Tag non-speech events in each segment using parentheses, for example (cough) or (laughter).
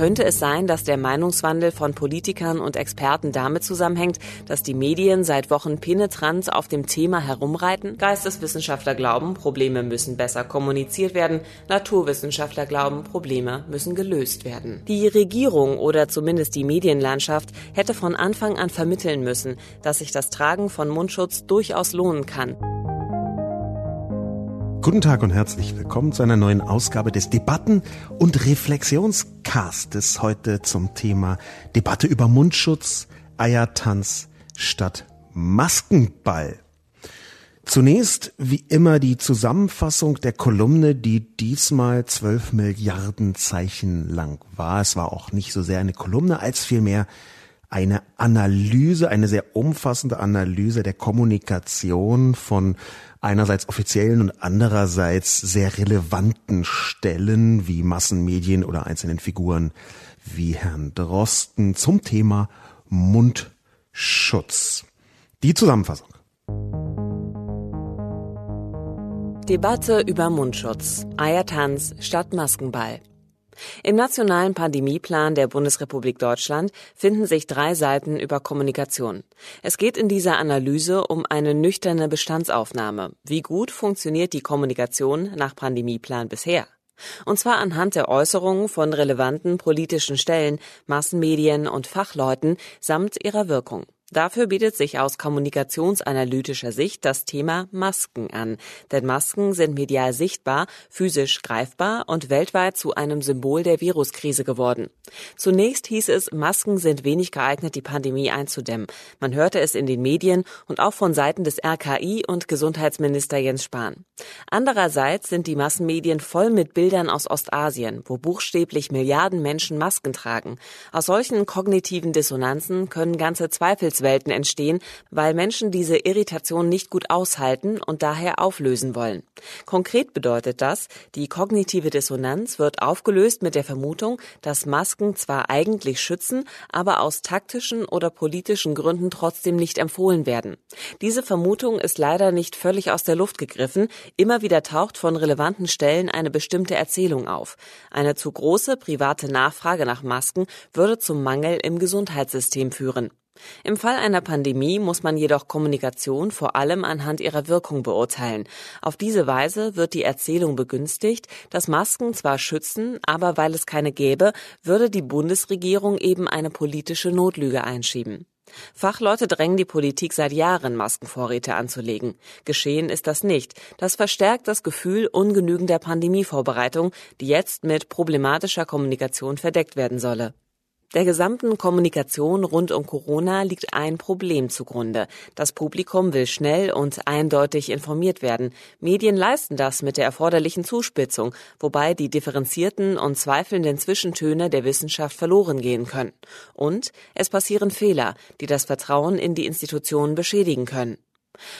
Könnte es sein, dass der Meinungswandel von Politikern und Experten damit zusammenhängt, dass die Medien seit Wochen penetrant auf dem Thema herumreiten? Geisteswissenschaftler glauben, Probleme müssen besser kommuniziert werden. Naturwissenschaftler glauben, Probleme müssen gelöst werden. Die Regierung oder zumindest die Medienlandschaft hätte von Anfang an vermitteln müssen, dass sich das Tragen von Mundschutz durchaus lohnen kann. Guten Tag und herzlich willkommen zu einer neuen Ausgabe des Debatten- und Reflexionscastes. Heute zum Thema Debatte über Mundschutz, Eiertanz statt Maskenball. Zunächst wie immer die Zusammenfassung der Kolumne, die diesmal zwölf Milliarden Zeichen lang war. Es war auch nicht so sehr eine Kolumne als vielmehr eine Analyse, eine sehr umfassende Analyse der Kommunikation von einerseits offiziellen und andererseits sehr relevanten Stellen wie Massenmedien oder einzelnen Figuren wie Herrn Drosten zum Thema Mundschutz. Die Zusammenfassung. Debatte über Mundschutz. Eiertanz statt Maskenball. Im nationalen Pandemieplan der Bundesrepublik Deutschland finden sich drei Seiten über Kommunikation. Es geht in dieser Analyse um eine nüchterne Bestandsaufnahme. Wie gut funktioniert die Kommunikation nach Pandemieplan bisher? Und zwar anhand der Äußerungen von relevanten politischen Stellen, Massenmedien und Fachleuten samt ihrer Wirkung. Dafür bietet sich aus kommunikationsanalytischer Sicht das Thema Masken an. Denn Masken sind medial sichtbar, physisch greifbar und weltweit zu einem Symbol der Viruskrise geworden. Zunächst hieß es, Masken sind wenig geeignet, die Pandemie einzudämmen. Man hörte es in den Medien und auch von Seiten des RKI und Gesundheitsminister Jens Spahn. Andererseits sind die Massenmedien voll mit Bildern aus Ostasien, wo buchstäblich Milliarden Menschen Masken tragen. Aus solchen kognitiven Dissonanzen können ganze Zweifels Gefühlswelten entstehen, weil Menschen diese Irritation nicht gut aushalten und daher auflösen wollen. Konkret bedeutet das, die kognitive Dissonanz wird aufgelöst mit der Vermutung, dass Masken zwar eigentlich schützen, aber aus taktischen oder politischen Gründen trotzdem nicht empfohlen werden. Diese Vermutung ist leider nicht völlig aus der Luft gegriffen. Immer wieder taucht von relevanten Stellen eine bestimmte Erzählung auf. Eine zu große private Nachfrage nach Masken würde zum Mangel im Gesundheitssystem führen. Im Fall einer Pandemie muss man jedoch Kommunikation vor allem anhand ihrer Wirkung beurteilen. Auf diese Weise wird die Erzählung begünstigt, dass Masken zwar schützen, aber weil es keine gäbe, würde die Bundesregierung eben eine politische Notlüge einschieben. Fachleute drängen die Politik seit Jahren, Maskenvorräte anzulegen. Geschehen ist das nicht. Das verstärkt das Gefühl ungenügender Pandemievorbereitung, die jetzt mit problematischer Kommunikation verdeckt werden solle. Der gesamten Kommunikation rund um Corona liegt ein Problem zugrunde. Das Publikum will schnell und eindeutig informiert werden. Medien leisten das mit der erforderlichen Zuspitzung, wobei die differenzierten und zweifelnden Zwischentöne der Wissenschaft verloren gehen können. Und es passieren Fehler, die das Vertrauen in die Institutionen beschädigen können.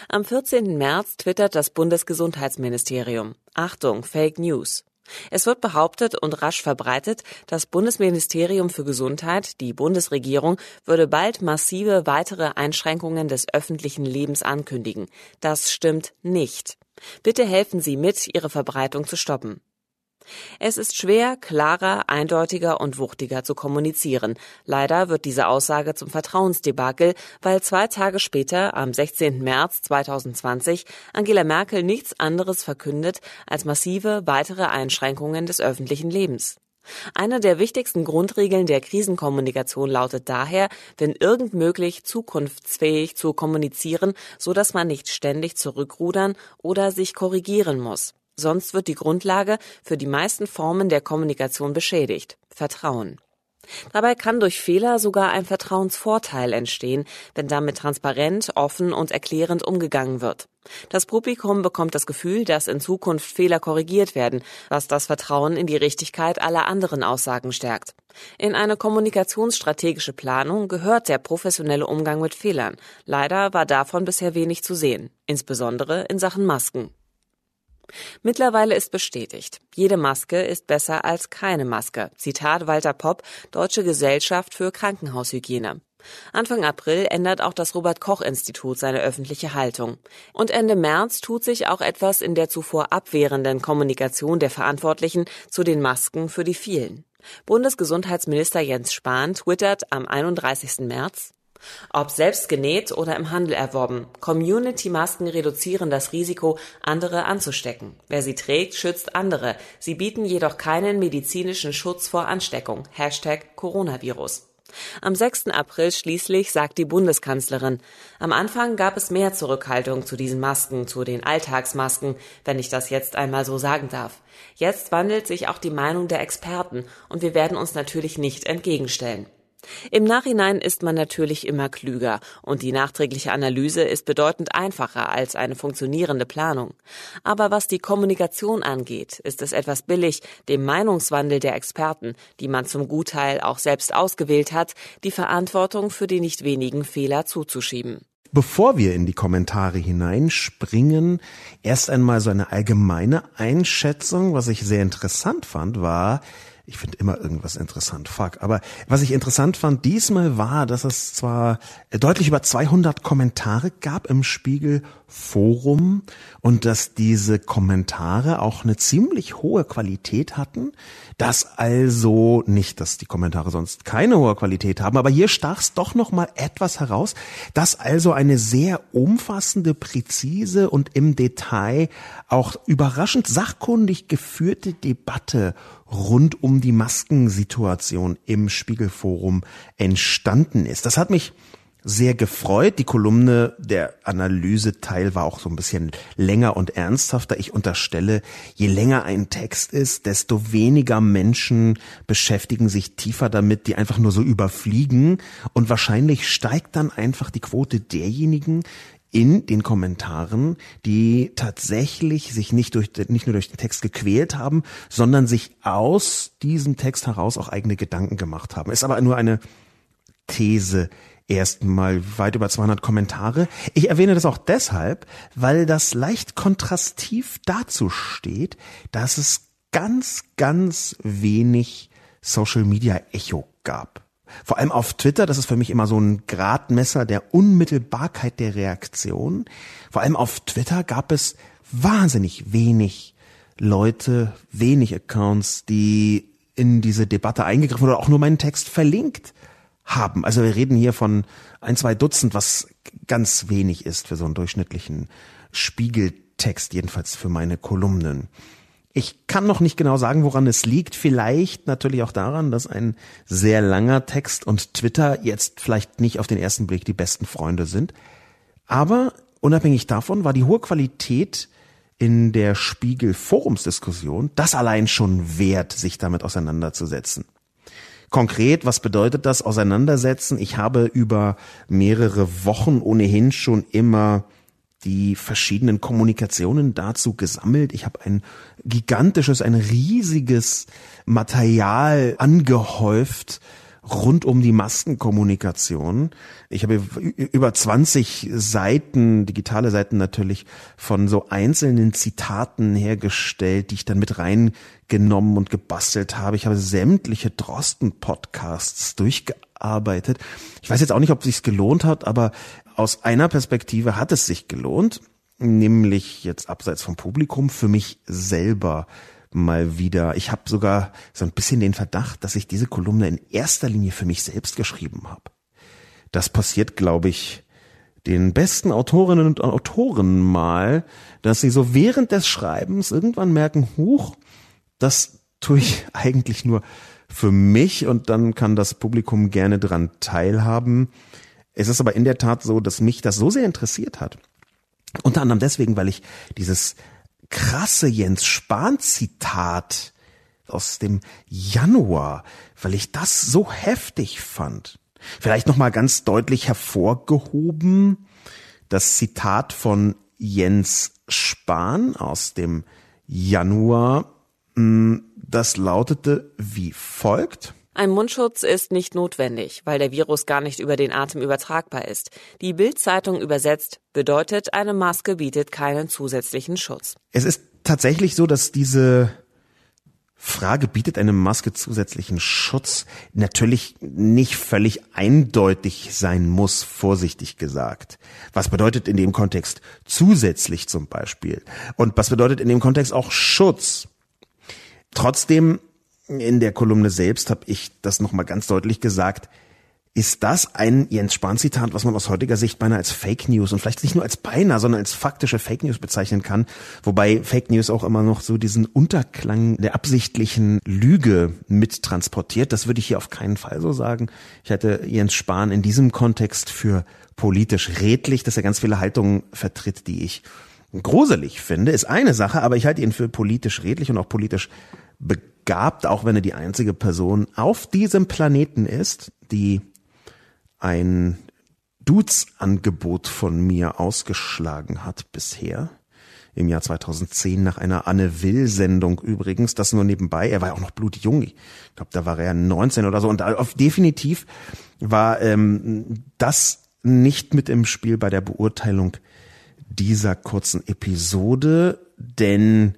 Am 14. März twittert das Bundesgesundheitsministerium. Achtung, Fake News. Es wird behauptet und rasch verbreitet, das Bundesministerium für Gesundheit, die Bundesregierung, würde bald massive weitere Einschränkungen des öffentlichen Lebens ankündigen. Das stimmt nicht. Bitte helfen Sie mit, ihre Verbreitung zu stoppen. Es ist schwer, klarer, eindeutiger und wuchtiger zu kommunizieren. Leider wird diese Aussage zum Vertrauensdebakel, weil zwei Tage später, am 16. März 2020, Angela Merkel nichts anderes verkündet als massive weitere Einschränkungen des öffentlichen Lebens. Eine der wichtigsten Grundregeln der Krisenkommunikation lautet daher, wenn irgend möglich zukunftsfähig zu kommunizieren, so dass man nicht ständig zurückrudern oder sich korrigieren muss. Sonst wird die Grundlage für die meisten Formen der Kommunikation beschädigt. Vertrauen. Dabei kann durch Fehler sogar ein Vertrauensvorteil entstehen, wenn damit transparent, offen und erklärend umgegangen wird. Das Publikum bekommt das Gefühl, dass in Zukunft Fehler korrigiert werden, was das Vertrauen in die Richtigkeit aller anderen Aussagen stärkt. In eine kommunikationsstrategische Planung gehört der professionelle Umgang mit Fehlern. Leider war davon bisher wenig zu sehen, insbesondere in Sachen Masken. Mittlerweile ist bestätigt, jede Maske ist besser als keine Maske. Zitat Walter Popp, Deutsche Gesellschaft für Krankenhaushygiene. Anfang April ändert auch das Robert Koch Institut seine öffentliche Haltung. Und Ende März tut sich auch etwas in der zuvor abwehrenden Kommunikation der Verantwortlichen zu den Masken für die vielen. Bundesgesundheitsminister Jens Spahn twittert am 31. März ob selbst genäht oder im Handel erworben, Community-Masken reduzieren das Risiko, andere anzustecken. Wer sie trägt, schützt andere. Sie bieten jedoch keinen medizinischen Schutz vor Ansteckung. Hashtag Coronavirus. Am 6. April schließlich sagt die Bundeskanzlerin, am Anfang gab es mehr Zurückhaltung zu diesen Masken, zu den Alltagsmasken, wenn ich das jetzt einmal so sagen darf. Jetzt wandelt sich auch die Meinung der Experten und wir werden uns natürlich nicht entgegenstellen. Im Nachhinein ist man natürlich immer klüger und die nachträgliche Analyse ist bedeutend einfacher als eine funktionierende Planung. Aber was die Kommunikation angeht, ist es etwas billig, dem Meinungswandel der Experten, die man zum Gutteil auch selbst ausgewählt hat, die Verantwortung für die nicht wenigen Fehler zuzuschieben. Bevor wir in die Kommentare hineinspringen, erst einmal so eine allgemeine Einschätzung. Was ich sehr interessant fand, war, ich finde immer irgendwas interessant, fuck. Aber was ich interessant fand diesmal war, dass es zwar deutlich über 200 Kommentare gab im Spiegel Forum und dass diese Kommentare auch eine ziemlich hohe Qualität hatten. Das also nicht, dass die Kommentare sonst keine hohe Qualität haben, aber hier stach es doch noch mal etwas heraus, dass also eine sehr umfassende, präzise und im Detail auch überraschend sachkundig geführte Debatte rund um die Maskensituation im Spiegelforum entstanden ist. Das hat mich sehr gefreut. Die Kolumne, der Analyseteil war auch so ein bisschen länger und ernsthafter. Ich unterstelle, je länger ein Text ist, desto weniger Menschen beschäftigen sich tiefer damit, die einfach nur so überfliegen. Und wahrscheinlich steigt dann einfach die Quote derjenigen, in den Kommentaren, die tatsächlich sich nicht durch, nicht nur durch den Text gequält haben, sondern sich aus diesem Text heraus auch eigene Gedanken gemacht haben. Ist aber nur eine These erstmal weit über 200 Kommentare. Ich erwähne das auch deshalb, weil das leicht kontrastiv dazu steht, dass es ganz, ganz wenig Social Media Echo gab. Vor allem auf Twitter, das ist für mich immer so ein Gradmesser der Unmittelbarkeit der Reaktion. Vor allem auf Twitter gab es wahnsinnig wenig Leute, wenig Accounts, die in diese Debatte eingegriffen oder auch nur meinen Text verlinkt haben. Also wir reden hier von ein, zwei Dutzend, was ganz wenig ist für so einen durchschnittlichen Spiegeltext, jedenfalls für meine Kolumnen. Ich kann noch nicht genau sagen, woran es liegt. Vielleicht natürlich auch daran, dass ein sehr langer Text und Twitter jetzt vielleicht nicht auf den ersten Blick die besten Freunde sind. Aber unabhängig davon war die hohe Qualität in der Spiegel Forumsdiskussion das allein schon wert, sich damit auseinanderzusetzen. Konkret, was bedeutet das Auseinandersetzen? Ich habe über mehrere Wochen ohnehin schon immer die verschiedenen Kommunikationen dazu gesammelt. Ich habe ein gigantisches, ein riesiges Material angehäuft rund um die Maskenkommunikation. Ich habe über 20 Seiten, digitale Seiten natürlich, von so einzelnen Zitaten hergestellt, die ich dann mit reingenommen und gebastelt habe. Ich habe sämtliche Drosten-Podcasts durchgearbeitet. Ich weiß jetzt auch nicht, ob es sich gelohnt hat, aber aus einer Perspektive hat es sich gelohnt, nämlich jetzt abseits vom Publikum für mich selber mal wieder. Ich habe sogar so ein bisschen den Verdacht, dass ich diese Kolumne in erster Linie für mich selbst geschrieben habe. Das passiert, glaube ich, den besten Autorinnen und Autoren mal, dass sie so während des Schreibens irgendwann merken, huch, das tue ich (laughs) eigentlich nur für mich und dann kann das Publikum gerne dran teilhaben. Es ist aber in der Tat so, dass mich das so sehr interessiert hat. Unter anderem deswegen, weil ich dieses krasse Jens Spahn Zitat aus dem Januar, weil ich das so heftig fand. Vielleicht noch mal ganz deutlich hervorgehoben das Zitat von Jens Spahn aus dem Januar, hm, das lautete wie folgt. Ein Mundschutz ist nicht notwendig, weil der Virus gar nicht über den Atem übertragbar ist. Die Bild-Zeitung übersetzt bedeutet, eine Maske bietet keinen zusätzlichen Schutz. Es ist tatsächlich so, dass diese Frage bietet eine Maske zusätzlichen Schutz natürlich nicht völlig eindeutig sein muss, vorsichtig gesagt. Was bedeutet in dem Kontext zusätzlich zum Beispiel? Und was bedeutet in dem Kontext auch Schutz? Trotzdem, in der Kolumne selbst habe ich das nochmal ganz deutlich gesagt, ist das ein Jens Spahn-Zitat, was man aus heutiger Sicht beinahe als Fake News und vielleicht nicht nur als beinahe, sondern als faktische Fake News bezeichnen kann, wobei Fake News auch immer noch so diesen Unterklang der absichtlichen Lüge mittransportiert. Das würde ich hier auf keinen Fall so sagen. Ich hätte Jens Spahn in diesem Kontext für politisch redlich, dass er ganz viele Haltungen vertritt, die ich gruselig finde, ist eine Sache, aber ich halte ihn für politisch redlich und auch politisch begabt, auch wenn er die einzige Person auf diesem Planeten ist, die ein Dudes-Angebot von mir ausgeschlagen hat bisher. Im Jahr 2010 nach einer Anne Will-Sendung übrigens, das nur nebenbei. Er war ja auch noch blutjung. Ich glaube, da war er 19 oder so. Und auf definitiv war ähm, das nicht mit im Spiel bei der Beurteilung dieser kurzen Episode, denn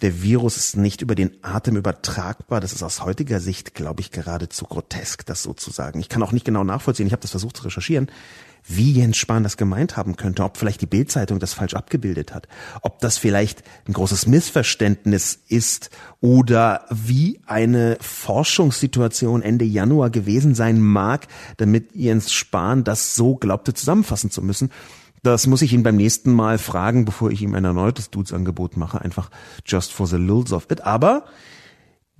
der Virus ist nicht über den Atem übertragbar. Das ist aus heutiger Sicht, glaube ich, geradezu grotesk, das sozusagen. Ich kann auch nicht genau nachvollziehen, ich habe das versucht zu recherchieren, wie Jens Spahn das gemeint haben könnte, ob vielleicht die Bildzeitung das falsch abgebildet hat, ob das vielleicht ein großes Missverständnis ist oder wie eine Forschungssituation Ende Januar gewesen sein mag, damit Jens Spahn das so glaubte zusammenfassen zu müssen. Das muss ich ihn beim nächsten Mal fragen, bevor ich ihm ein erneutes Dudes-Angebot mache, einfach just for the lulz of it. Aber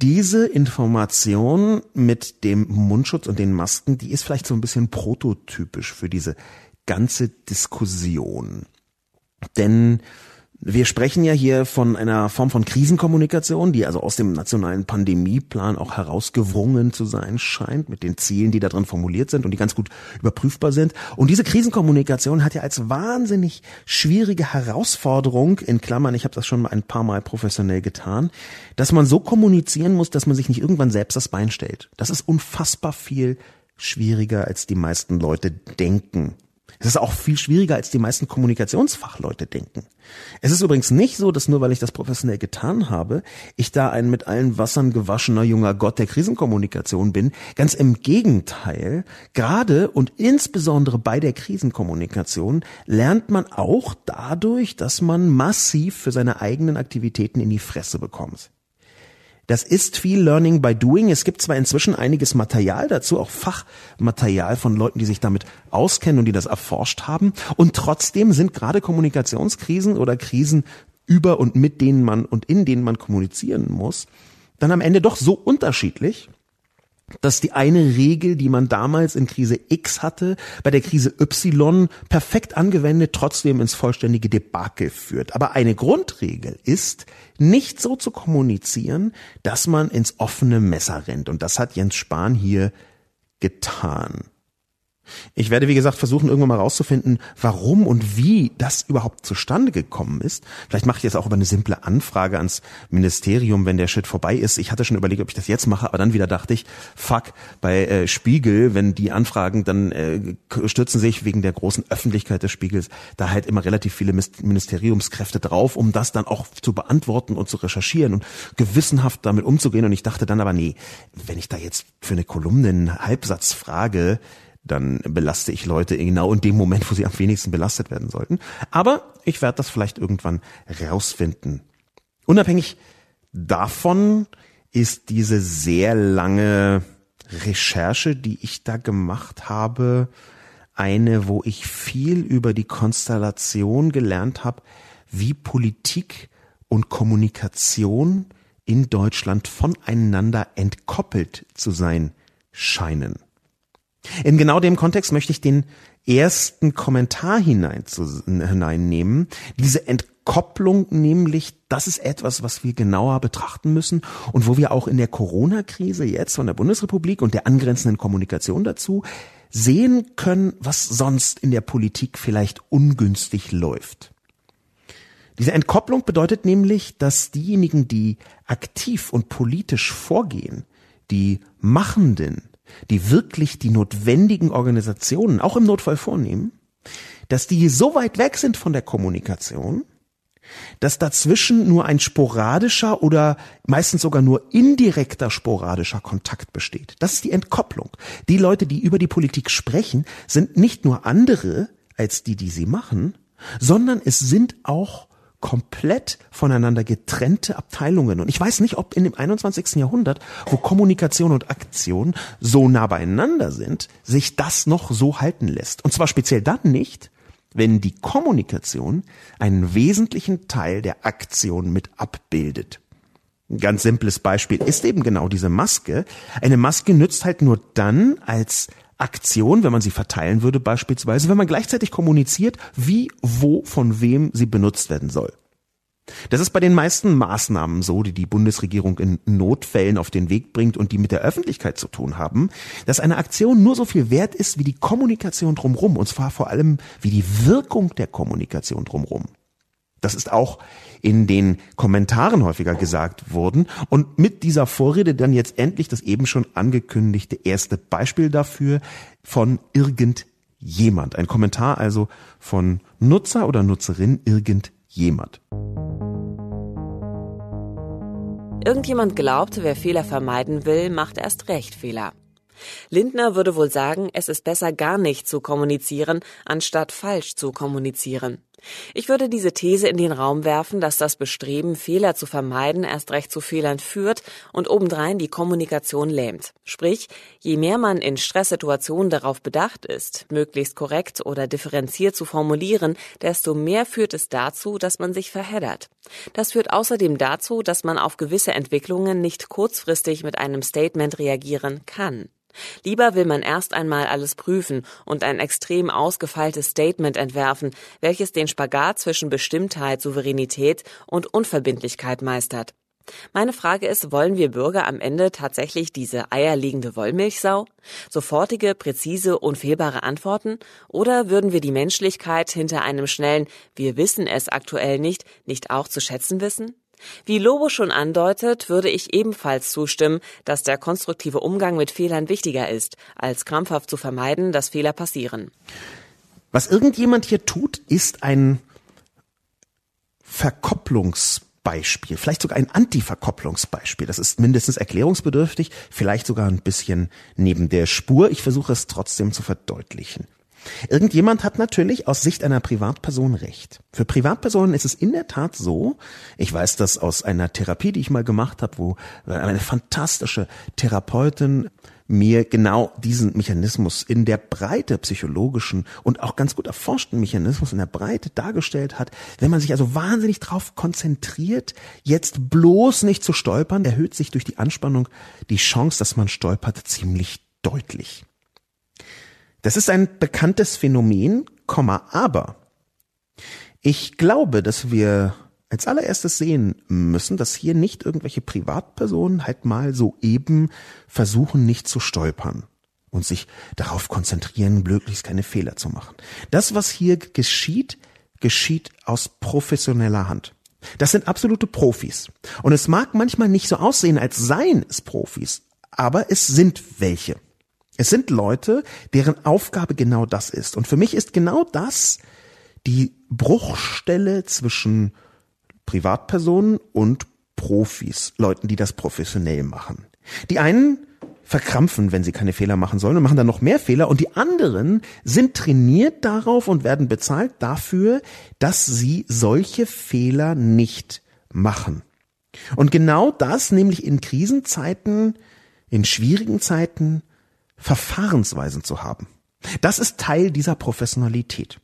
diese Information mit dem Mundschutz und den Masken, die ist vielleicht so ein bisschen prototypisch für diese ganze Diskussion. Denn wir sprechen ja hier von einer Form von Krisenkommunikation, die also aus dem nationalen Pandemieplan auch herausgewrungen zu sein scheint, mit den Zielen, die da drin formuliert sind und die ganz gut überprüfbar sind. Und diese Krisenkommunikation hat ja als wahnsinnig schwierige Herausforderung, in Klammern, ich habe das schon ein paar Mal professionell getan, dass man so kommunizieren muss, dass man sich nicht irgendwann selbst das Bein stellt. Das ist unfassbar viel schwieriger, als die meisten Leute denken. Es ist auch viel schwieriger, als die meisten Kommunikationsfachleute denken. Es ist übrigens nicht so, dass nur weil ich das professionell getan habe, ich da ein mit allen Wassern gewaschener junger Gott der Krisenkommunikation bin. Ganz im Gegenteil, gerade und insbesondere bei der Krisenkommunikation lernt man auch dadurch, dass man massiv für seine eigenen Aktivitäten in die Fresse bekommt. Das ist viel Learning by Doing. Es gibt zwar inzwischen einiges Material dazu, auch Fachmaterial von Leuten, die sich damit auskennen und die das erforscht haben. Und trotzdem sind gerade Kommunikationskrisen oder Krisen über und mit denen man und in denen man kommunizieren muss, dann am Ende doch so unterschiedlich, dass die eine Regel, die man damals in Krise X hatte, bei der Krise Y perfekt angewendet trotzdem ins vollständige Debakel führt. Aber eine Grundregel ist, nicht so zu kommunizieren, dass man ins offene Messer rennt. Und das hat Jens Spahn hier getan. Ich werde, wie gesagt, versuchen, irgendwann mal rauszufinden, warum und wie das überhaupt zustande gekommen ist. Vielleicht mache ich jetzt auch über eine simple Anfrage ans Ministerium, wenn der Shit vorbei ist. Ich hatte schon überlegt, ob ich das jetzt mache, aber dann wieder dachte ich, fuck, bei äh, Spiegel, wenn die Anfragen dann äh, stürzen sich wegen der großen Öffentlichkeit des Spiegels, da halt immer relativ viele Ministeriumskräfte drauf, um das dann auch zu beantworten und zu recherchieren und gewissenhaft damit umzugehen. Und ich dachte dann aber, nee, wenn ich da jetzt für eine Kolumne einen Halbsatz frage, dann belaste ich Leute genau in dem Moment, wo sie am wenigsten belastet werden sollten. Aber ich werde das vielleicht irgendwann rausfinden. Unabhängig davon ist diese sehr lange Recherche, die ich da gemacht habe, eine, wo ich viel über die Konstellation gelernt habe, wie Politik und Kommunikation in Deutschland voneinander entkoppelt zu sein scheinen. In genau dem Kontext möchte ich den ersten Kommentar hinein zu, hineinnehmen. Diese Entkopplung nämlich, das ist etwas, was wir genauer betrachten müssen und wo wir auch in der Corona-Krise jetzt von der Bundesrepublik und der angrenzenden Kommunikation dazu sehen können, was sonst in der Politik vielleicht ungünstig läuft. Diese Entkopplung bedeutet nämlich, dass diejenigen, die aktiv und politisch vorgehen, die Machenden, die wirklich die notwendigen Organisationen auch im Notfall vornehmen, dass die so weit weg sind von der Kommunikation, dass dazwischen nur ein sporadischer oder meistens sogar nur indirekter sporadischer Kontakt besteht. Das ist die Entkopplung. Die Leute, die über die Politik sprechen, sind nicht nur andere als die, die sie machen, sondern es sind auch komplett voneinander getrennte Abteilungen. Und ich weiß nicht, ob in dem 21. Jahrhundert, wo Kommunikation und Aktion so nah beieinander sind, sich das noch so halten lässt. Und zwar speziell dann nicht, wenn die Kommunikation einen wesentlichen Teil der Aktion mit abbildet. Ein ganz simples Beispiel ist eben genau diese Maske. Eine Maske nützt halt nur dann als Aktion, wenn man sie verteilen würde beispielsweise, wenn man gleichzeitig kommuniziert, wie, wo, von wem sie benutzt werden soll. Das ist bei den meisten Maßnahmen so, die die Bundesregierung in Notfällen auf den Weg bringt und die mit der Öffentlichkeit zu tun haben, dass eine Aktion nur so viel wert ist wie die Kommunikation drumherum, und zwar vor allem wie die Wirkung der Kommunikation drumherum. Das ist auch in den Kommentaren häufiger gesagt worden und mit dieser Vorrede dann jetzt endlich das eben schon angekündigte erste Beispiel dafür von irgendjemand. Ein Kommentar also von Nutzer oder Nutzerin irgendjemand. Irgendjemand glaubt, wer Fehler vermeiden will, macht erst recht Fehler. Lindner würde wohl sagen, es ist besser gar nicht zu kommunizieren, anstatt falsch zu kommunizieren. Ich würde diese These in den Raum werfen, dass das Bestreben, Fehler zu vermeiden, erst recht zu Fehlern führt und obendrein die Kommunikation lähmt. Sprich, je mehr man in Stresssituationen darauf bedacht ist, möglichst korrekt oder differenziert zu formulieren, desto mehr führt es dazu, dass man sich verheddert. Das führt außerdem dazu, dass man auf gewisse Entwicklungen nicht kurzfristig mit einem Statement reagieren kann. Lieber will man erst einmal alles prüfen und ein extrem ausgefeiltes Statement entwerfen, welches den Spagat zwischen Bestimmtheit, Souveränität und Unverbindlichkeit meistert. Meine Frage ist, wollen wir Bürger am Ende tatsächlich diese eierlegende Wollmilchsau? Sofortige, präzise, unfehlbare Antworten? Oder würden wir die Menschlichkeit hinter einem schnellen Wir wissen es aktuell nicht, nicht auch zu schätzen wissen? Wie Lobo schon andeutet, würde ich ebenfalls zustimmen, dass der konstruktive Umgang mit Fehlern wichtiger ist, als krampfhaft zu vermeiden, dass Fehler passieren. Was irgendjemand hier tut, ist ein Verkopplungsbeispiel, vielleicht sogar ein Antiverkopplungsbeispiel. Das ist mindestens erklärungsbedürftig, vielleicht sogar ein bisschen neben der Spur. Ich versuche es trotzdem zu verdeutlichen. Irgendjemand hat natürlich aus Sicht einer Privatperson recht. Für Privatpersonen ist es in der Tat so, ich weiß das aus einer Therapie, die ich mal gemacht habe, wo eine fantastische Therapeutin mir genau diesen Mechanismus in der Breite psychologischen und auch ganz gut erforschten Mechanismus in der Breite dargestellt hat. Wenn man sich also wahnsinnig drauf konzentriert, jetzt bloß nicht zu stolpern, erhöht sich durch die Anspannung die Chance, dass man stolpert, ziemlich deutlich. Das ist ein bekanntes Phänomen, aber ich glaube, dass wir als allererstes sehen müssen, dass hier nicht irgendwelche Privatpersonen halt mal so eben versuchen, nicht zu stolpern und sich darauf konzentrieren, möglichst keine Fehler zu machen. Das, was hier geschieht, geschieht aus professioneller Hand. Das sind absolute Profis. Und es mag manchmal nicht so aussehen, als seien es Profis, aber es sind welche. Es sind Leute, deren Aufgabe genau das ist. Und für mich ist genau das die Bruchstelle zwischen Privatpersonen und Profis, Leuten, die das professionell machen. Die einen verkrampfen, wenn sie keine Fehler machen sollen und machen dann noch mehr Fehler und die anderen sind trainiert darauf und werden bezahlt dafür, dass sie solche Fehler nicht machen. Und genau das, nämlich in Krisenzeiten, in schwierigen Zeiten, Verfahrensweisen zu haben. Das ist Teil dieser Professionalität.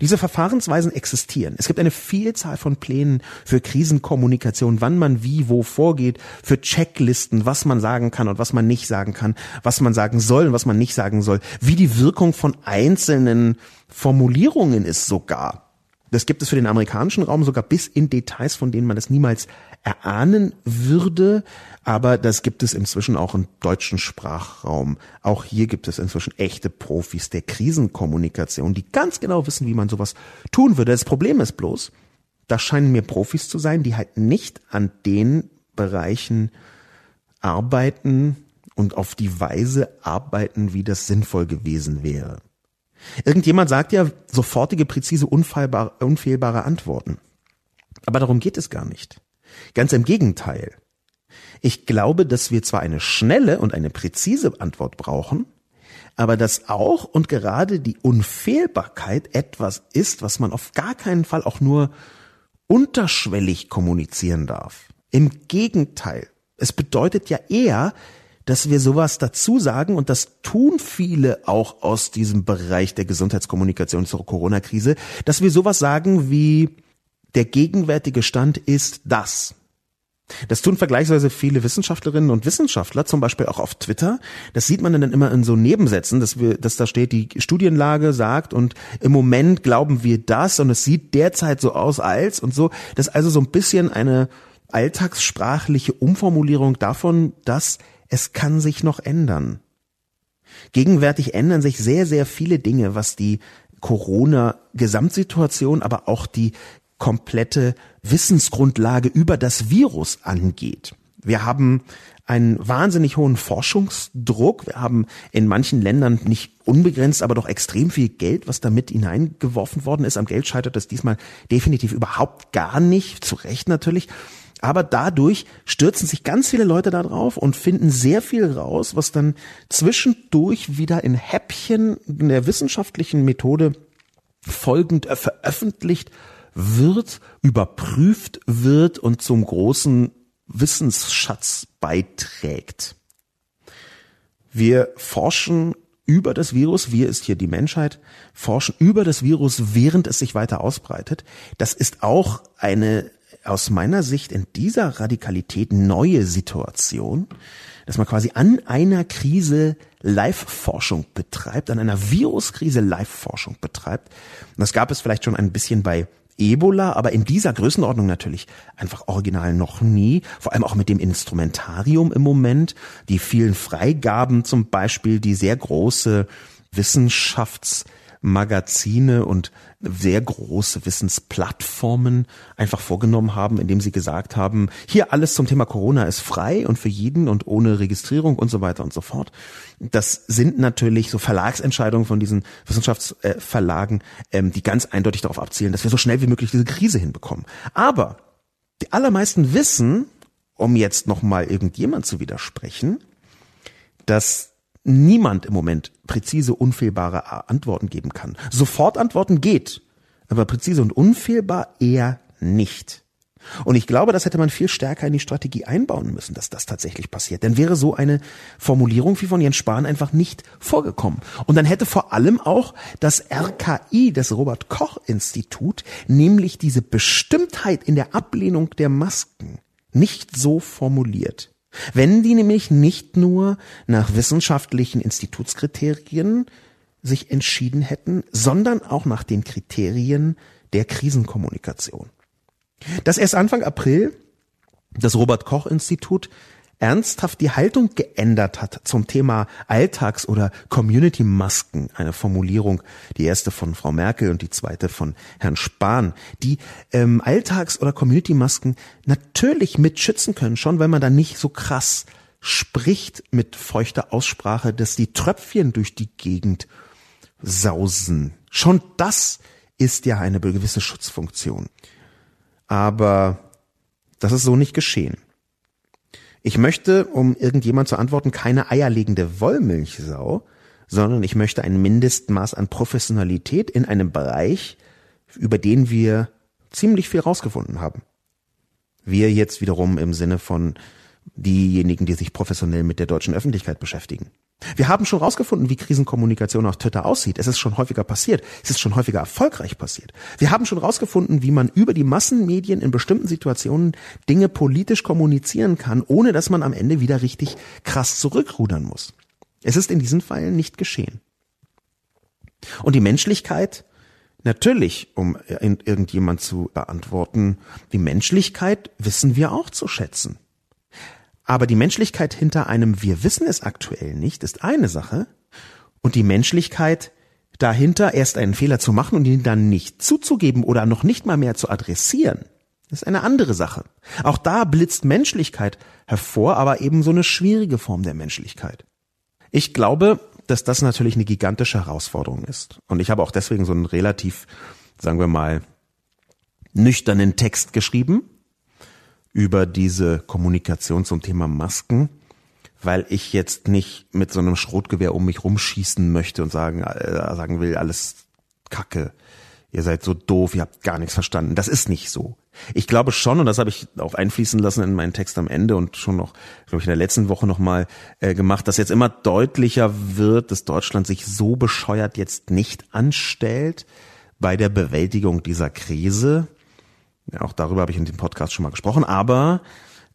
Diese Verfahrensweisen existieren. Es gibt eine Vielzahl von Plänen für Krisenkommunikation, wann man wie wo vorgeht, für Checklisten, was man sagen kann und was man nicht sagen kann, was man sagen soll und was man nicht sagen soll, wie die Wirkung von einzelnen Formulierungen ist sogar. Das gibt es für den amerikanischen Raum sogar bis in Details, von denen man es niemals erahnen würde. Aber das gibt es inzwischen auch im deutschen Sprachraum. Auch hier gibt es inzwischen echte Profis der Krisenkommunikation, die ganz genau wissen, wie man sowas tun würde. Das Problem ist bloß, da scheinen mir Profis zu sein, die halt nicht an den Bereichen arbeiten und auf die Weise arbeiten, wie das sinnvoll gewesen wäre. Irgendjemand sagt ja sofortige, präzise, unfehlbare, Antworten. Aber darum geht es gar nicht. Ganz im Gegenteil. Ich glaube, dass wir zwar eine schnelle und eine präzise Antwort brauchen, aber dass auch und gerade die Unfehlbarkeit etwas ist, was man auf gar keinen Fall auch nur unterschwellig kommunizieren darf. Im Gegenteil. Es bedeutet ja eher, dass wir sowas dazu sagen und das tun viele auch aus diesem Bereich der Gesundheitskommunikation zur Corona-Krise, dass wir sowas sagen wie der gegenwärtige Stand ist das. Das tun vergleichsweise viele Wissenschaftlerinnen und Wissenschaftler, zum Beispiel auch auf Twitter. Das sieht man dann immer in so Nebensätzen, dass wir, dass da steht, die Studienlage sagt und im Moment glauben wir das und es sieht derzeit so aus als und so. Das ist also so ein bisschen eine alltagssprachliche Umformulierung davon, dass es kann sich noch ändern. Gegenwärtig ändern sich sehr, sehr viele Dinge, was die Corona-Gesamtsituation, aber auch die komplette Wissensgrundlage über das Virus angeht. Wir haben einen wahnsinnig hohen Forschungsdruck. Wir haben in manchen Ländern nicht unbegrenzt, aber doch extrem viel Geld, was damit hineingeworfen worden ist. Am Geld scheitert es diesmal definitiv überhaupt gar nicht, zu Recht natürlich. Aber dadurch stürzen sich ganz viele Leute da drauf und finden sehr viel raus, was dann zwischendurch wieder in Häppchen in der wissenschaftlichen Methode folgend veröffentlicht wird, überprüft wird und zum großen Wissensschatz beiträgt. Wir forschen über das Virus, wir ist hier die Menschheit, forschen über das Virus, während es sich weiter ausbreitet. Das ist auch eine aus meiner Sicht in dieser Radikalität neue Situation, dass man quasi an einer Krise Live-Forschung betreibt, an einer Viruskrise Live-Forschung betreibt. Und das gab es vielleicht schon ein bisschen bei Ebola, aber in dieser Größenordnung natürlich einfach original noch nie. Vor allem auch mit dem Instrumentarium im Moment, die vielen Freigaben zum Beispiel, die sehr große Wissenschafts- Magazine und sehr große Wissensplattformen einfach vorgenommen haben, indem sie gesagt haben, hier alles zum Thema Corona ist frei und für jeden und ohne Registrierung und so weiter und so fort. Das sind natürlich so Verlagsentscheidungen von diesen Wissenschaftsverlagen, ähm, die ganz eindeutig darauf abzielen, dass wir so schnell wie möglich diese Krise hinbekommen. Aber die allermeisten wissen, um jetzt nochmal irgendjemand zu widersprechen, dass niemand im Moment präzise, unfehlbare Antworten geben kann. Sofort Antworten geht, aber präzise und unfehlbar eher nicht. Und ich glaube, das hätte man viel stärker in die Strategie einbauen müssen, dass das tatsächlich passiert. Denn wäre so eine Formulierung wie von Jens Spahn einfach nicht vorgekommen. Und dann hätte vor allem auch das RKI, das Robert Koch Institut, nämlich diese Bestimmtheit in der Ablehnung der Masken nicht so formuliert. Wenn die nämlich nicht nur nach wissenschaftlichen Institutskriterien sich entschieden hätten, sondern auch nach den Kriterien der Krisenkommunikation. Dass erst Anfang April das Robert Koch Institut ernsthaft die Haltung geändert hat zum Thema Alltags- oder Community-Masken, eine Formulierung, die erste von Frau Merkel und die zweite von Herrn Spahn, die ähm, Alltags- oder Community-Masken natürlich mit schützen können, schon wenn man da nicht so krass spricht mit feuchter Aussprache, dass die Tröpfchen durch die Gegend sausen. Schon das ist ja eine gewisse Schutzfunktion. Aber das ist so nicht geschehen. Ich möchte, um irgendjemand zu antworten, keine eierlegende Wollmilchsau, sondern ich möchte ein Mindestmaß an Professionalität in einem Bereich, über den wir ziemlich viel rausgefunden haben. Wir jetzt wiederum im Sinne von diejenigen, die sich professionell mit der deutschen Öffentlichkeit beschäftigen. Wir haben schon rausgefunden, wie Krisenkommunikation auf Twitter aussieht. Es ist schon häufiger passiert. Es ist schon häufiger erfolgreich passiert. Wir haben schon rausgefunden, wie man über die Massenmedien in bestimmten Situationen Dinge politisch kommunizieren kann, ohne dass man am Ende wieder richtig krass zurückrudern muss. Es ist in diesen Fällen nicht geschehen. Und die Menschlichkeit, natürlich, um irgendjemand zu beantworten, die Menschlichkeit wissen wir auch zu schätzen. Aber die Menschlichkeit hinter einem Wir wissen es aktuell nicht ist eine Sache und die Menschlichkeit dahinter erst einen Fehler zu machen und ihn dann nicht zuzugeben oder noch nicht mal mehr zu adressieren, ist eine andere Sache. Auch da blitzt Menschlichkeit hervor, aber eben so eine schwierige Form der Menschlichkeit. Ich glaube, dass das natürlich eine gigantische Herausforderung ist. Und ich habe auch deswegen so einen relativ, sagen wir mal, nüchternen Text geschrieben über diese Kommunikation zum Thema Masken, weil ich jetzt nicht mit so einem Schrotgewehr um mich rumschießen möchte und sagen, äh, sagen will, alles Kacke. Ihr seid so doof, ihr habt gar nichts verstanden. Das ist nicht so. Ich glaube schon, und das habe ich auch einfließen lassen in meinen Text am Ende und schon noch, glaube ich, in der letzten Woche nochmal äh, gemacht, dass jetzt immer deutlicher wird, dass Deutschland sich so bescheuert jetzt nicht anstellt bei der Bewältigung dieser Krise. Ja, auch darüber habe ich in dem Podcast schon mal gesprochen, aber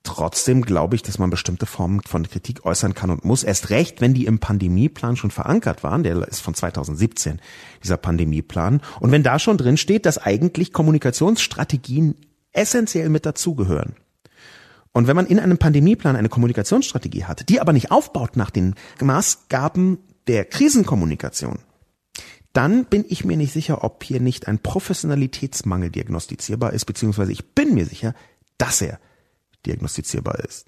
trotzdem glaube ich, dass man bestimmte Formen von Kritik äußern kann und muss. Erst recht, wenn die im Pandemieplan schon verankert waren, der ist von 2017, dieser Pandemieplan. Und wenn da schon drin steht, dass eigentlich Kommunikationsstrategien essentiell mit dazugehören. Und wenn man in einem Pandemieplan eine Kommunikationsstrategie hat, die aber nicht aufbaut nach den Maßgaben der Krisenkommunikation, dann bin ich mir nicht sicher, ob hier nicht ein Professionalitätsmangel diagnostizierbar ist, beziehungsweise ich bin mir sicher, dass er diagnostizierbar ist.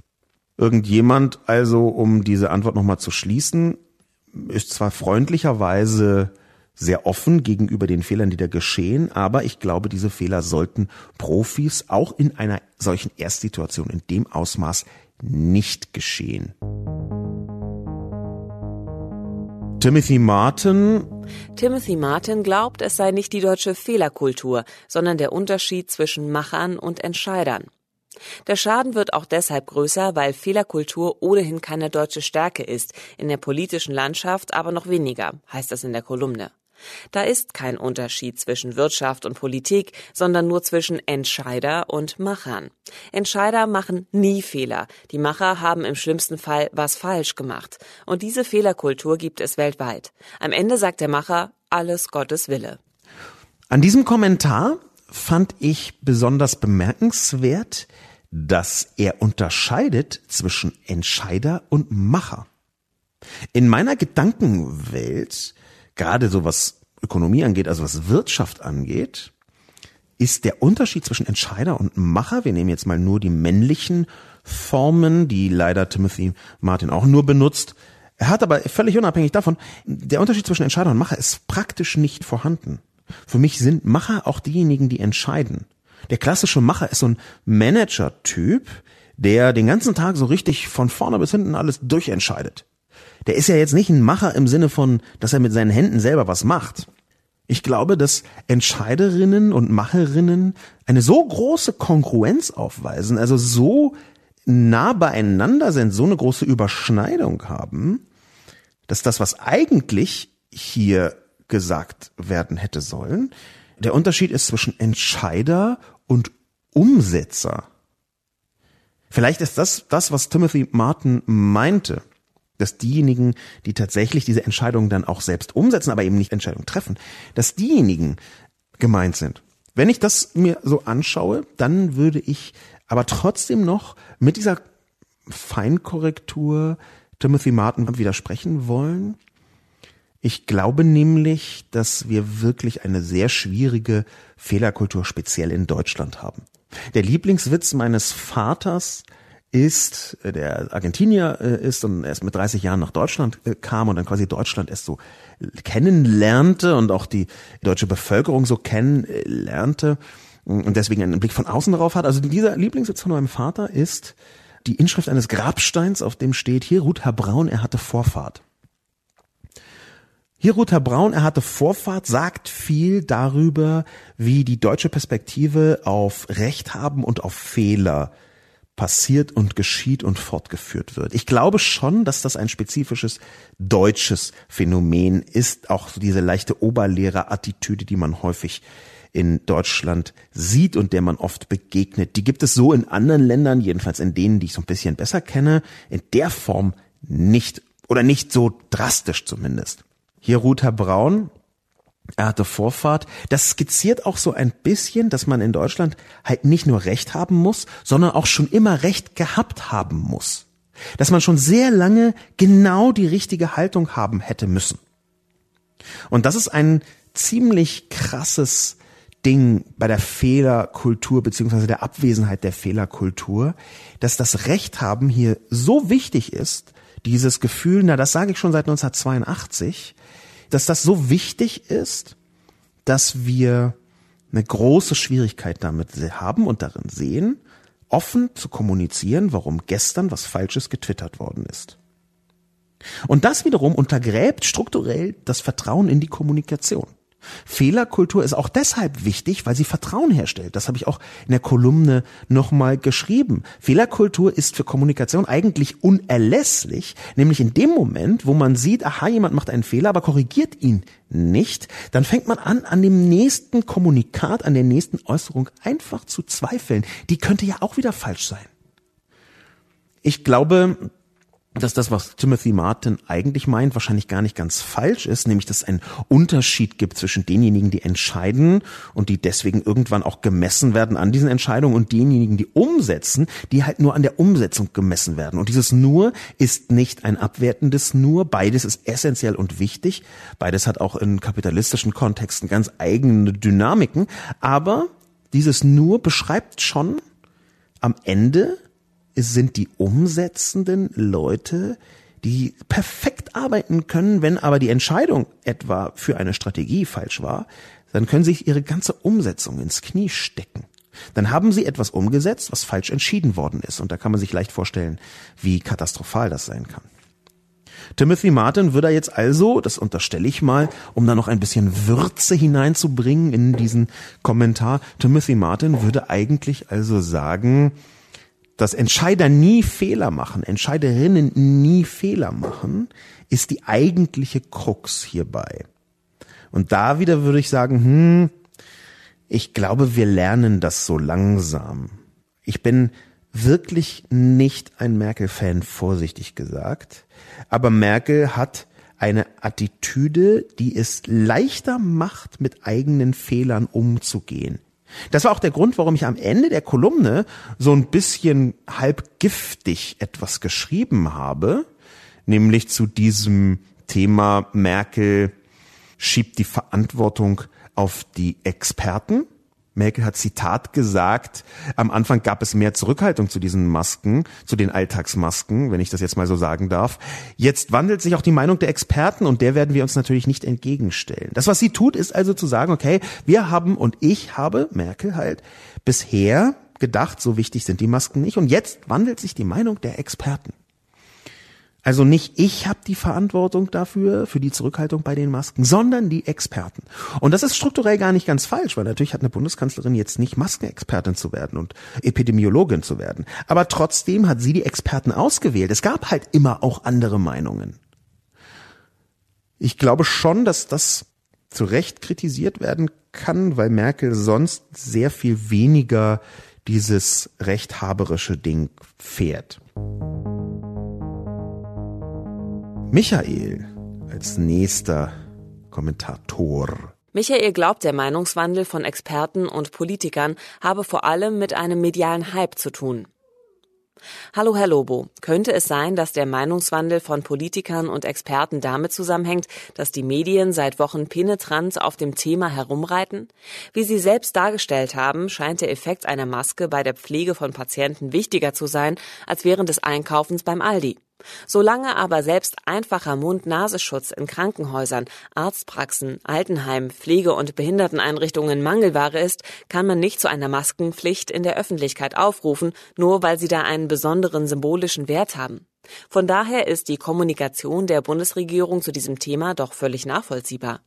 Irgendjemand also, um diese Antwort nochmal zu schließen, ist zwar freundlicherweise sehr offen gegenüber den Fehlern, die da geschehen, aber ich glaube, diese Fehler sollten Profis auch in einer solchen Erstsituation in dem Ausmaß nicht geschehen. Timothy Martin. Timothy Martin glaubt, es sei nicht die deutsche Fehlerkultur, sondern der Unterschied zwischen Machern und Entscheidern. Der Schaden wird auch deshalb größer, weil Fehlerkultur ohnehin keine deutsche Stärke ist, in der politischen Landschaft aber noch weniger, heißt es in der Kolumne. Da ist kein Unterschied zwischen Wirtschaft und Politik, sondern nur zwischen Entscheider und Machern. Entscheider machen nie Fehler. Die Macher haben im schlimmsten Fall was falsch gemacht. Und diese Fehlerkultur gibt es weltweit. Am Ende sagt der Macher, alles Gottes Wille. An diesem Kommentar fand ich besonders bemerkenswert, dass er unterscheidet zwischen Entscheider und Macher. In meiner Gedankenwelt gerade so was Ökonomie angeht, also was Wirtschaft angeht, ist der Unterschied zwischen Entscheider und Macher, wir nehmen jetzt mal nur die männlichen Formen, die leider Timothy Martin auch nur benutzt, er hat aber völlig unabhängig davon, der Unterschied zwischen Entscheider und Macher ist praktisch nicht vorhanden. Für mich sind Macher auch diejenigen, die entscheiden. Der klassische Macher ist so ein Manager-Typ, der den ganzen Tag so richtig von vorne bis hinten alles durchentscheidet der ist ja jetzt nicht ein Macher im Sinne von, dass er mit seinen Händen selber was macht. Ich glaube, dass Entscheiderinnen und Macherinnen eine so große Kongruenz aufweisen, also so nah beieinander sind, so eine große Überschneidung haben, dass das, was eigentlich hier gesagt werden hätte sollen, der Unterschied ist zwischen Entscheider und Umsetzer. Vielleicht ist das das, was Timothy Martin meinte dass diejenigen, die tatsächlich diese Entscheidungen dann auch selbst umsetzen, aber eben nicht Entscheidungen treffen, dass diejenigen gemeint sind. Wenn ich das mir so anschaue, dann würde ich aber trotzdem noch mit dieser Feinkorrektur Timothy Martin widersprechen wollen. Ich glaube nämlich, dass wir wirklich eine sehr schwierige Fehlerkultur speziell in Deutschland haben. Der Lieblingswitz meines Vaters ist, äh, der Argentinier äh, ist und erst mit 30 Jahren nach Deutschland äh, kam und dann quasi Deutschland erst so kennenlernte und auch die deutsche Bevölkerung so kennenlernte und deswegen einen Blick von außen darauf hat. Also dieser Lieblingssitz von meinem Vater ist die Inschrift eines Grabsteins, auf dem steht, hier ruht Herr Braun, er hatte Vorfahrt. Hier ruht Herr Braun, er hatte Vorfahrt, sagt viel darüber, wie die deutsche Perspektive auf Recht haben und auf Fehler passiert und geschieht und fortgeführt wird. Ich glaube schon, dass das ein spezifisches deutsches Phänomen ist, auch so diese leichte Oberlehrerattitüde, die man häufig in Deutschland sieht und der man oft begegnet. Die gibt es so in anderen Ländern, jedenfalls in denen, die ich so ein bisschen besser kenne, in der Form nicht oder nicht so drastisch zumindest. Hier Herr Braun, er hatte Vorfahrt. Das skizziert auch so ein bisschen, dass man in Deutschland halt nicht nur Recht haben muss, sondern auch schon immer Recht gehabt haben muss. Dass man schon sehr lange genau die richtige Haltung haben hätte müssen. Und das ist ein ziemlich krasses Ding bei der Fehlerkultur beziehungsweise der Abwesenheit der Fehlerkultur, dass das Recht haben hier so wichtig ist, dieses Gefühl, na das sage ich schon seit 1982, dass das so wichtig ist, dass wir eine große Schwierigkeit damit haben und darin sehen, offen zu kommunizieren, warum gestern was Falsches getwittert worden ist. Und das wiederum untergräbt strukturell das Vertrauen in die Kommunikation. Fehlerkultur ist auch deshalb wichtig, weil sie Vertrauen herstellt. Das habe ich auch in der Kolumne nochmal geschrieben. Fehlerkultur ist für Kommunikation eigentlich unerlässlich, nämlich in dem Moment, wo man sieht, aha, jemand macht einen Fehler, aber korrigiert ihn nicht, dann fängt man an, an dem nächsten Kommunikat, an der nächsten Äußerung einfach zu zweifeln. Die könnte ja auch wieder falsch sein. Ich glaube, dass das, was Timothy Martin eigentlich meint, wahrscheinlich gar nicht ganz falsch ist, nämlich dass es einen Unterschied gibt zwischen denjenigen, die entscheiden und die deswegen irgendwann auch gemessen werden an diesen Entscheidungen und denjenigen, die umsetzen, die halt nur an der Umsetzung gemessen werden. Und dieses nur ist nicht ein abwertendes nur, beides ist essentiell und wichtig, beides hat auch in kapitalistischen Kontexten ganz eigene Dynamiken, aber dieses nur beschreibt schon am Ende sind die umsetzenden Leute, die perfekt arbeiten können, wenn aber die Entscheidung etwa für eine Strategie falsch war, dann können sich ihre ganze Umsetzung ins Knie stecken. Dann haben sie etwas umgesetzt, was falsch entschieden worden ist. Und da kann man sich leicht vorstellen, wie katastrophal das sein kann. Timothy Martin würde jetzt also, das unterstelle ich mal, um da noch ein bisschen Würze hineinzubringen in diesen Kommentar, Timothy Martin würde eigentlich also sagen, dass Entscheider nie Fehler machen, Entscheiderinnen nie Fehler machen, ist die eigentliche Krux hierbei. Und da wieder würde ich sagen, hm, ich glaube, wir lernen das so langsam. Ich bin wirklich nicht ein Merkel-Fan, vorsichtig gesagt. Aber Merkel hat eine Attitüde, die es leichter macht, mit eigenen Fehlern umzugehen. Das war auch der Grund, warum ich am Ende der Kolumne so ein bisschen halb giftig etwas geschrieben habe, nämlich zu diesem Thema Merkel schiebt die Verantwortung auf die Experten Merkel hat Zitat gesagt, am Anfang gab es mehr Zurückhaltung zu diesen Masken, zu den Alltagsmasken, wenn ich das jetzt mal so sagen darf. Jetzt wandelt sich auch die Meinung der Experten und der werden wir uns natürlich nicht entgegenstellen. Das, was sie tut, ist also zu sagen, okay, wir haben und ich habe, Merkel halt, bisher gedacht, so wichtig sind die Masken nicht und jetzt wandelt sich die Meinung der Experten. Also nicht ich habe die Verantwortung dafür, für die Zurückhaltung bei den Masken, sondern die Experten. Und das ist strukturell gar nicht ganz falsch, weil natürlich hat eine Bundeskanzlerin jetzt nicht Maskenexpertin zu werden und Epidemiologin zu werden. Aber trotzdem hat sie die Experten ausgewählt. Es gab halt immer auch andere Meinungen. Ich glaube schon, dass das zu Recht kritisiert werden kann, weil Merkel sonst sehr viel weniger dieses rechthaberische Ding fährt. Michael als nächster Kommentator. Michael glaubt, der Meinungswandel von Experten und Politikern habe vor allem mit einem medialen Hype zu tun. Hallo, Herr Lobo. Könnte es sein, dass der Meinungswandel von Politikern und Experten damit zusammenhängt, dass die Medien seit Wochen penetrant auf dem Thema herumreiten? Wie Sie selbst dargestellt haben, scheint der Effekt einer Maske bei der Pflege von Patienten wichtiger zu sein als während des Einkaufens beim Aldi. Solange aber selbst einfacher Mund-Nasenschutz in Krankenhäusern, Arztpraxen, Altenheimen, Pflege- und Behinderteneinrichtungen Mangelware ist, kann man nicht zu einer Maskenpflicht in der Öffentlichkeit aufrufen, nur weil sie da einen besonderen symbolischen Wert haben. Von daher ist die Kommunikation der Bundesregierung zu diesem Thema doch völlig nachvollziehbar.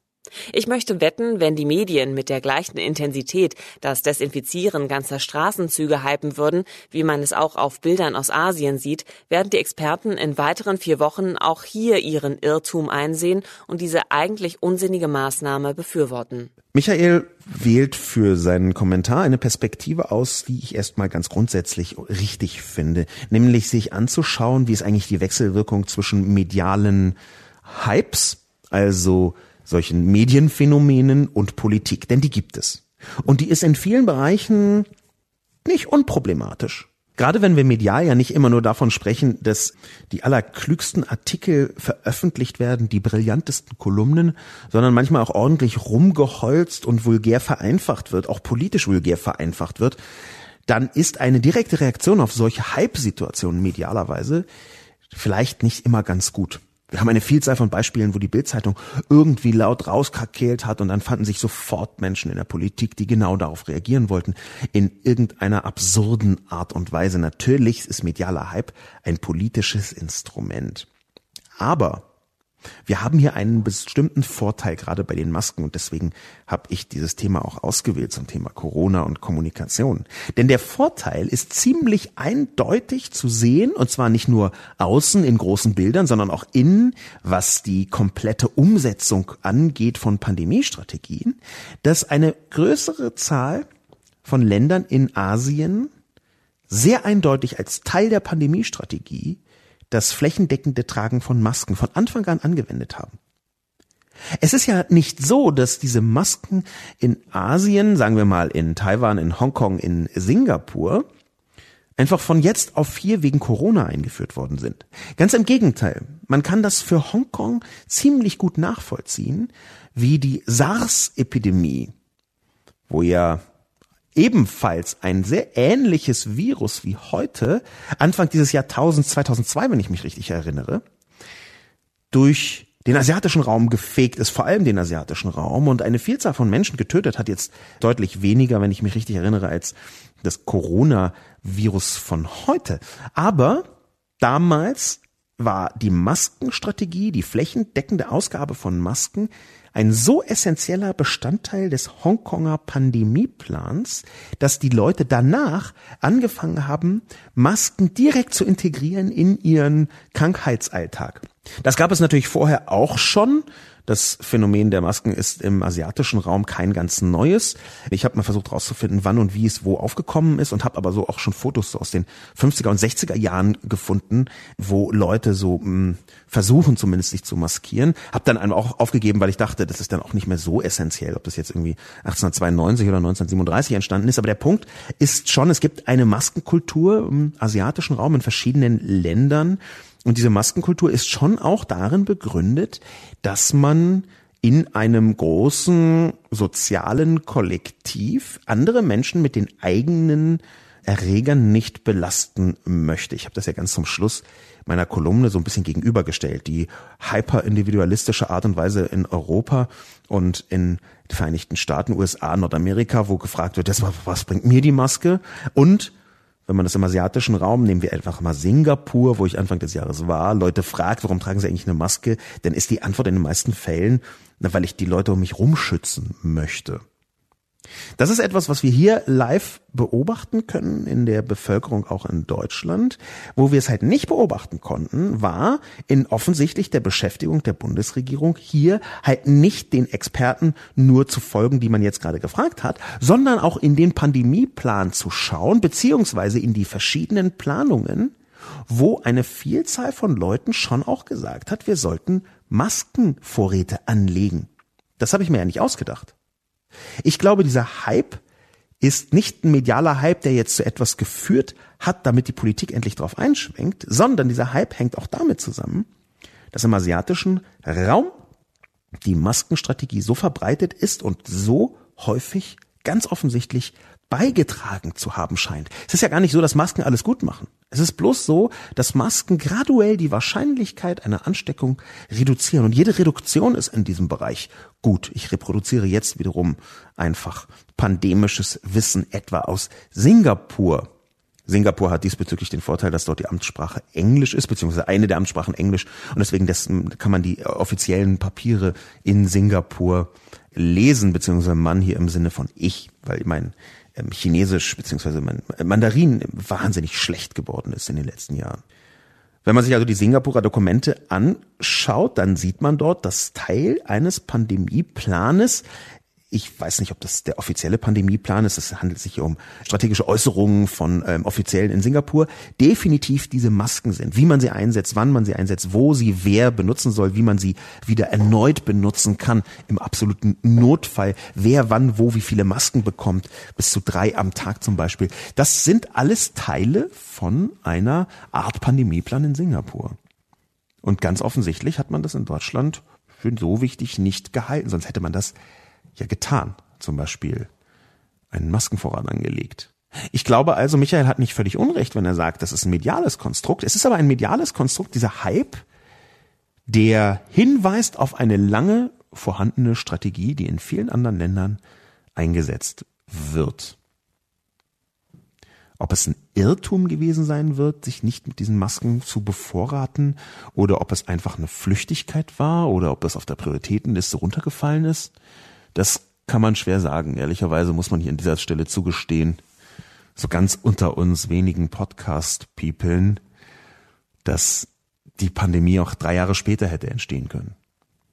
Ich möchte wetten, wenn die Medien mit der gleichen Intensität das Desinfizieren ganzer Straßenzüge hypen würden, wie man es auch auf Bildern aus Asien sieht, werden die Experten in weiteren vier Wochen auch hier ihren Irrtum einsehen und diese eigentlich unsinnige Maßnahme befürworten. Michael wählt für seinen Kommentar eine Perspektive aus, die ich erstmal ganz grundsätzlich richtig finde, nämlich sich anzuschauen, wie ist eigentlich die Wechselwirkung zwischen medialen Hypes, also solchen Medienphänomenen und Politik, denn die gibt es. Und die ist in vielen Bereichen nicht unproblematisch. Gerade wenn wir medial ja nicht immer nur davon sprechen, dass die allerklügsten Artikel veröffentlicht werden, die brillantesten Kolumnen, sondern manchmal auch ordentlich rumgeholzt und vulgär vereinfacht wird, auch politisch vulgär vereinfacht wird, dann ist eine direkte Reaktion auf solche Hype-Situationen medialerweise vielleicht nicht immer ganz gut. Wir haben eine Vielzahl von Beispielen, wo die Bildzeitung irgendwie laut rauskrakeelt hat und dann fanden sich sofort Menschen in der Politik, die genau darauf reagieren wollten, in irgendeiner absurden Art und Weise. Natürlich ist medialer Hype ein politisches Instrument. Aber wir haben hier einen bestimmten Vorteil gerade bei den Masken und deswegen habe ich dieses Thema auch ausgewählt zum Thema Corona und Kommunikation. Denn der Vorteil ist ziemlich eindeutig zu sehen und zwar nicht nur außen in großen Bildern, sondern auch innen, was die komplette Umsetzung angeht von Pandemiestrategien, dass eine größere Zahl von Ländern in Asien sehr eindeutig als Teil der Pandemiestrategie das flächendeckende Tragen von Masken von Anfang an angewendet haben. Es ist ja nicht so, dass diese Masken in Asien, sagen wir mal in Taiwan, in Hongkong, in Singapur, einfach von jetzt auf hier wegen Corona eingeführt worden sind. Ganz im Gegenteil. Man kann das für Hongkong ziemlich gut nachvollziehen, wie die SARS-Epidemie, wo ja ebenfalls ein sehr ähnliches Virus wie heute, Anfang dieses Jahrtausends 2002, wenn ich mich richtig erinnere, durch den asiatischen Raum gefegt ist, vor allem den asiatischen Raum und eine Vielzahl von Menschen getötet hat, jetzt deutlich weniger, wenn ich mich richtig erinnere, als das Coronavirus von heute. Aber damals war die Maskenstrategie, die flächendeckende Ausgabe von Masken ein so essentieller Bestandteil des Hongkonger Pandemieplans, dass die Leute danach angefangen haben, Masken direkt zu integrieren in ihren Krankheitsalltag. Das gab es natürlich vorher auch schon. Das Phänomen der Masken ist im asiatischen Raum kein ganz neues. Ich habe mal versucht herauszufinden, wann und wie es wo aufgekommen ist und habe aber so auch schon Fotos so aus den 50er und 60er Jahren gefunden, wo Leute so mh, hm, versuchen zumindest sich zu maskieren. Habe dann einem auch aufgegeben, weil ich dachte, das ist dann auch nicht mehr so essentiell, ob das jetzt irgendwie 1892 oder 1937 entstanden ist. Aber der Punkt ist schon, es gibt eine Maskenkultur im asiatischen Raum in verschiedenen Ländern und diese Maskenkultur ist schon auch darin begründet, dass man in einem großen sozialen Kollektiv andere Menschen mit den eigenen Erregern nicht belasten möchte. Ich habe das ja ganz zum Schluss meiner Kolumne so ein bisschen gegenübergestellt. Die hyperindividualistische Art und Weise in Europa und in den Vereinigten Staaten, USA, Nordamerika, wo gefragt wird, das, was bringt mir die Maske? Und wenn man das im asiatischen Raum, nehmen wir einfach mal Singapur, wo ich Anfang des Jahres war, Leute fragt, warum tragen sie eigentlich eine Maske, dann ist die Antwort in den meisten Fällen, weil ich die Leute um mich rumschützen möchte. Das ist etwas, was wir hier live beobachten können in der Bevölkerung auch in Deutschland. Wo wir es halt nicht beobachten konnten, war in offensichtlich der Beschäftigung der Bundesregierung hier halt nicht den Experten nur zu folgen, die man jetzt gerade gefragt hat, sondern auch in den Pandemieplan zu schauen, beziehungsweise in die verschiedenen Planungen, wo eine Vielzahl von Leuten schon auch gesagt hat, wir sollten Maskenvorräte anlegen. Das habe ich mir ja nicht ausgedacht. Ich glaube, dieser Hype ist nicht ein medialer Hype, der jetzt zu etwas geführt hat, damit die Politik endlich drauf einschwenkt, sondern dieser Hype hängt auch damit zusammen, dass im asiatischen Raum die Maskenstrategie so verbreitet ist und so häufig ganz offensichtlich beigetragen zu haben scheint. Es ist ja gar nicht so, dass Masken alles gut machen. Es ist bloß so, dass Masken graduell die Wahrscheinlichkeit einer Ansteckung reduzieren. Und jede Reduktion ist in diesem Bereich gut. Ich reproduziere jetzt wiederum einfach pandemisches Wissen etwa aus Singapur. Singapur hat diesbezüglich den Vorteil, dass dort die Amtssprache Englisch ist, beziehungsweise eine der Amtssprachen Englisch. Und deswegen kann man die offiziellen Papiere in Singapur lesen, beziehungsweise Mann hier im Sinne von ich, weil mein ähm, Chinesisch beziehungsweise Mandarin wahnsinnig schlecht geworden ist in den letzten Jahren. Wenn man sich also die Singapurer Dokumente anschaut, dann sieht man dort, dass Teil eines Pandemieplanes ich weiß nicht, ob das der offizielle Pandemieplan ist. Es handelt sich um strategische Äußerungen von ähm, Offiziellen in Singapur. Definitiv diese Masken sind, wie man sie einsetzt, wann man sie einsetzt, wo sie wer benutzen soll, wie man sie wieder erneut benutzen kann im absoluten Notfall, wer wann wo wie viele Masken bekommt, bis zu drei am Tag zum Beispiel. Das sind alles Teile von einer Art Pandemieplan in Singapur. Und ganz offensichtlich hat man das in Deutschland für so wichtig nicht gehalten, sonst hätte man das ja getan. Zum Beispiel einen Maskenvorrat angelegt. Ich glaube also, Michael hat nicht völlig unrecht, wenn er sagt, das ist ein mediales Konstrukt. Es ist aber ein mediales Konstrukt, dieser Hype, der hinweist auf eine lange vorhandene Strategie, die in vielen anderen Ländern eingesetzt wird. Ob es ein Irrtum gewesen sein wird, sich nicht mit diesen Masken zu bevorraten, oder ob es einfach eine Flüchtigkeit war, oder ob es auf der Prioritätenliste runtergefallen ist, das kann man schwer sagen. Ehrlicherweise muss man hier an dieser Stelle zugestehen, so ganz unter uns wenigen Podcast-Peoplen, dass die Pandemie auch drei Jahre später hätte entstehen können.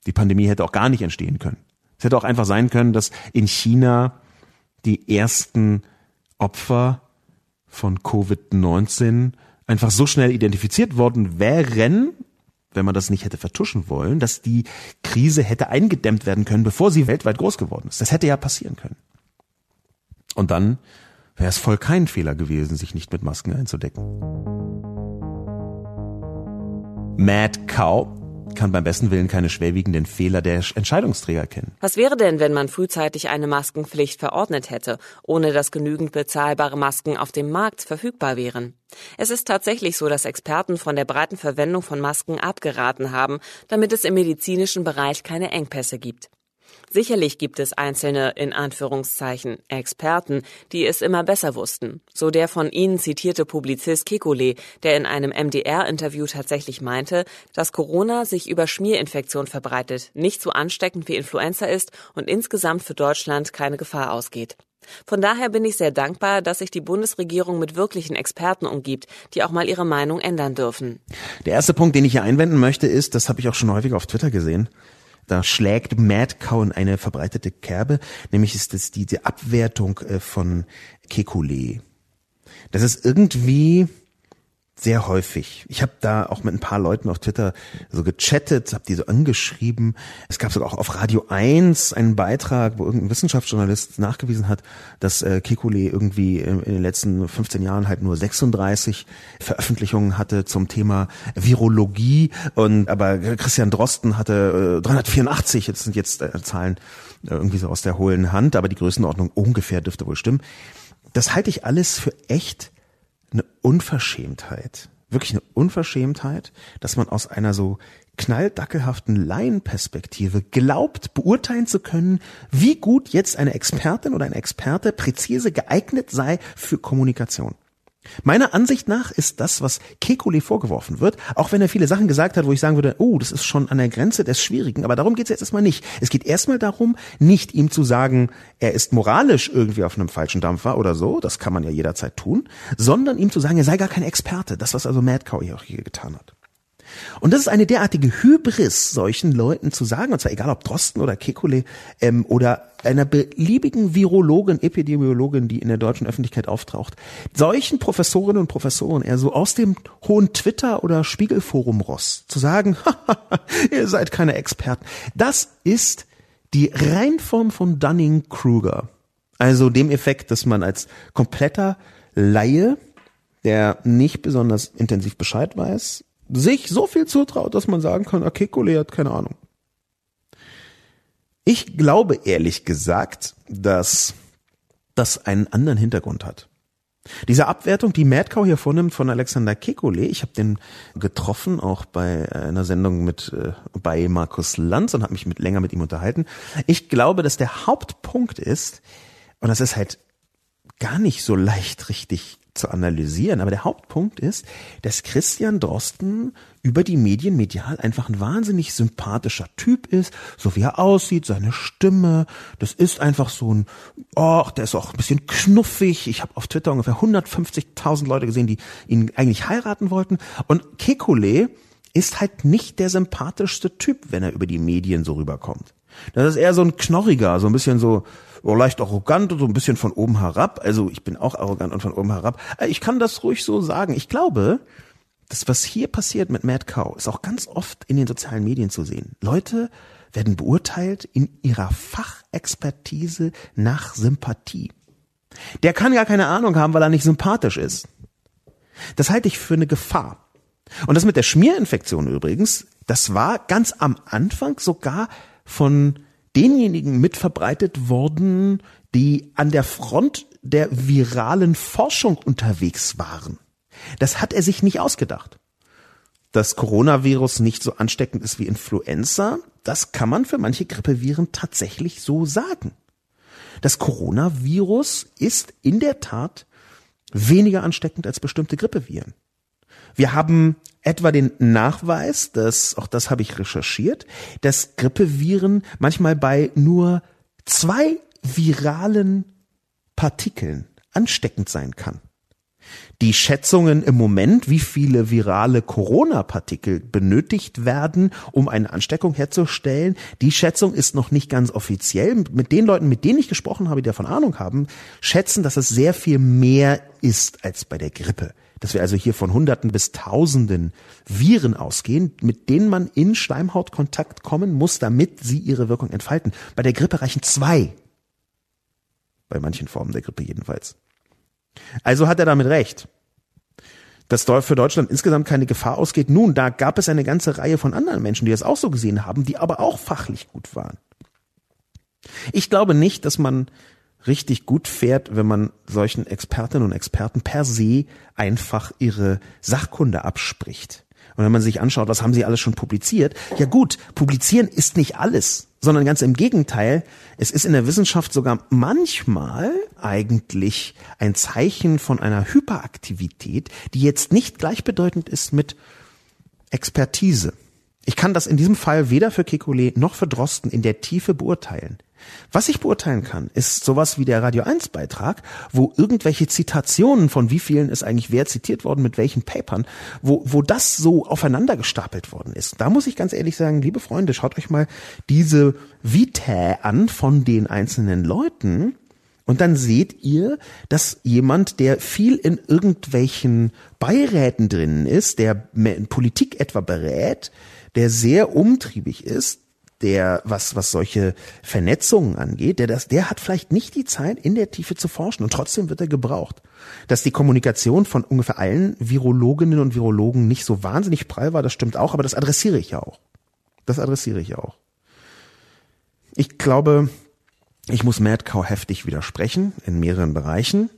Die Pandemie hätte auch gar nicht entstehen können. Es hätte auch einfach sein können, dass in China die ersten Opfer von Covid-19 einfach so schnell identifiziert worden wären, wenn man das nicht hätte vertuschen wollen, dass die Krise hätte eingedämmt werden können, bevor sie weltweit groß geworden ist. Das hätte ja passieren können. Und dann wäre es voll kein Fehler gewesen, sich nicht mit Masken einzudecken. Mad Cow kann beim besten Willen keine schwerwiegenden Fehler der Entscheidungsträger kennen. Was wäre denn, wenn man frühzeitig eine Maskenpflicht verordnet hätte, ohne dass genügend bezahlbare Masken auf dem Markt verfügbar wären? Es ist tatsächlich so, dass Experten von der breiten Verwendung von Masken abgeraten haben, damit es im medizinischen Bereich keine Engpässe gibt. Sicherlich gibt es einzelne, in Anführungszeichen, Experten, die es immer besser wussten. So der von Ihnen zitierte Publizist Kekulé, der in einem MDR-Interview tatsächlich meinte, dass Corona sich über Schmierinfektion verbreitet, nicht so ansteckend wie Influenza ist und insgesamt für Deutschland keine Gefahr ausgeht. Von daher bin ich sehr dankbar, dass sich die Bundesregierung mit wirklichen Experten umgibt, die auch mal ihre Meinung ändern dürfen. Der erste Punkt, den ich hier einwenden möchte, ist, das habe ich auch schon häufig auf Twitter gesehen, da schlägt Mad Cow in eine verbreitete Kerbe, nämlich ist das diese Abwertung äh, von Kekulé. Das ist irgendwie sehr häufig. Ich habe da auch mit ein paar Leuten auf Twitter so gechattet, habe die so angeschrieben. Es gab sogar auch auf Radio 1 einen Beitrag, wo irgendein Wissenschaftsjournalist nachgewiesen hat, dass äh, Kekulé irgendwie in den letzten 15 Jahren halt nur 36 Veröffentlichungen hatte zum Thema Virologie und aber Christian Drosten hatte äh, 384, das sind jetzt äh, Zahlen äh, irgendwie so aus der hohlen Hand, aber die Größenordnung ungefähr dürfte wohl stimmen. Das halte ich alles für echt eine Unverschämtheit, wirklich eine Unverschämtheit, dass man aus einer so knalldackelhaften Laienperspektive glaubt, beurteilen zu können, wie gut jetzt eine Expertin oder ein Experte präzise geeignet sei für Kommunikation. Meiner Ansicht nach ist das, was Kekulé vorgeworfen wird, auch wenn er viele Sachen gesagt hat, wo ich sagen würde, oh, das ist schon an der Grenze des Schwierigen, aber darum geht es jetzt erstmal nicht. Es geht erstmal darum, nicht ihm zu sagen, er ist moralisch irgendwie auf einem falschen Dampfer oder so, das kann man ja jederzeit tun, sondern ihm zu sagen, er sei gar kein Experte, das, was also Mad Cow hier auch hier getan hat. Und das ist eine derartige Hybris, solchen Leuten zu sagen, und zwar egal ob Drosten oder Kekulé ähm, oder einer beliebigen Virologin, Epidemiologin, die in der deutschen Öffentlichkeit auftaucht, solchen Professorinnen und Professoren eher so aus dem hohen Twitter- oder Spiegelforum Ross zu sagen, (laughs) ihr seid keine Experten, das ist die Reinform von Dunning-Kruger. Also dem Effekt, dass man als kompletter Laie, der nicht besonders intensiv Bescheid weiß, sich so viel zutraut, dass man sagen kann, okay, Kole hat keine Ahnung. Ich glaube ehrlich gesagt, dass das einen anderen Hintergrund hat. Diese Abwertung, die Madcow hier vornimmt von Alexander Kekulé, ich habe den getroffen, auch bei einer Sendung mit äh, bei Markus Lanz und habe mich mit länger mit ihm unterhalten. Ich glaube, dass der Hauptpunkt ist, und das ist halt gar nicht so leicht richtig zu analysieren. Aber der Hauptpunkt ist, dass Christian Drosten über die Medien medial einfach ein wahnsinnig sympathischer Typ ist, so wie er aussieht, seine Stimme, das ist einfach so ein, oh, der ist auch ein bisschen knuffig. Ich habe auf Twitter ungefähr 150.000 Leute gesehen, die ihn eigentlich heiraten wollten. Und Kekulé ist halt nicht der sympathischste Typ, wenn er über die Medien so rüberkommt. Das ist eher so ein Knorriger, so ein bisschen so, oh, leicht arrogant und so ein bisschen von oben herab. Also ich bin auch arrogant und von oben herab. Äh, ich kann das ruhig so sagen. Ich glaube, das, was hier passiert mit Mad Cow, ist auch ganz oft in den sozialen Medien zu sehen. Leute werden beurteilt in ihrer Fachexpertise nach Sympathie. Der kann gar keine Ahnung haben, weil er nicht sympathisch ist. Das halte ich für eine Gefahr. Und das mit der Schmierinfektion übrigens, das war ganz am Anfang sogar von denjenigen mitverbreitet worden, die an der Front der viralen Forschung unterwegs waren. Das hat er sich nicht ausgedacht. das Coronavirus nicht so ansteckend ist wie Influenza, das kann man für manche Grippeviren tatsächlich so sagen. Das Coronavirus ist in der Tat weniger ansteckend als bestimmte Grippeviren. Wir haben etwa den Nachweis, dass, auch das habe ich recherchiert, dass Grippeviren manchmal bei nur zwei viralen Partikeln ansteckend sein kann. Die Schätzungen im Moment, wie viele virale Corona-Partikel benötigt werden, um eine Ansteckung herzustellen, die Schätzung ist noch nicht ganz offiziell. Mit den Leuten, mit denen ich gesprochen habe, die davon Ahnung haben, schätzen, dass es sehr viel mehr ist als bei der Grippe. Dass wir also hier von Hunderten bis Tausenden Viren ausgehen, mit denen man in Schleimhautkontakt kommen muss, damit sie ihre Wirkung entfalten. Bei der Grippe reichen zwei. Bei manchen Formen der Grippe jedenfalls. Also hat er damit recht. Dass für Deutschland insgesamt keine Gefahr ausgeht. Nun, da gab es eine ganze Reihe von anderen Menschen, die das auch so gesehen haben, die aber auch fachlich gut waren. Ich glaube nicht, dass man richtig gut fährt, wenn man solchen Expertinnen und Experten per se einfach ihre Sachkunde abspricht. Und wenn man sich anschaut, was haben sie alles schon publiziert? Ja gut, publizieren ist nicht alles, sondern ganz im Gegenteil. Es ist in der Wissenschaft sogar manchmal eigentlich ein Zeichen von einer Hyperaktivität, die jetzt nicht gleichbedeutend ist mit Expertise. Ich kann das in diesem Fall weder für Kekulé noch für Drosten in der Tiefe beurteilen. Was ich beurteilen kann, ist sowas wie der Radio 1 Beitrag, wo irgendwelche Zitationen von wie vielen ist eigentlich wer zitiert worden, mit welchen Papern, wo, wo das so aufeinander gestapelt worden ist. Da muss ich ganz ehrlich sagen, liebe Freunde, schaut euch mal diese Vitae an von den einzelnen Leuten. Und dann seht ihr, dass jemand, der viel in irgendwelchen Beiräten drinnen ist, der Politik etwa berät, der sehr umtriebig ist, der, was, was solche Vernetzungen angeht, der das, der hat vielleicht nicht die Zeit, in der Tiefe zu forschen und trotzdem wird er gebraucht. Dass die Kommunikation von ungefähr allen Virologinnen und Virologen nicht so wahnsinnig prall war, das stimmt auch, aber das adressiere ich ja auch. Das adressiere ich ja auch. Ich glaube, ich muss Mad Cow heftig widersprechen in mehreren Bereichen.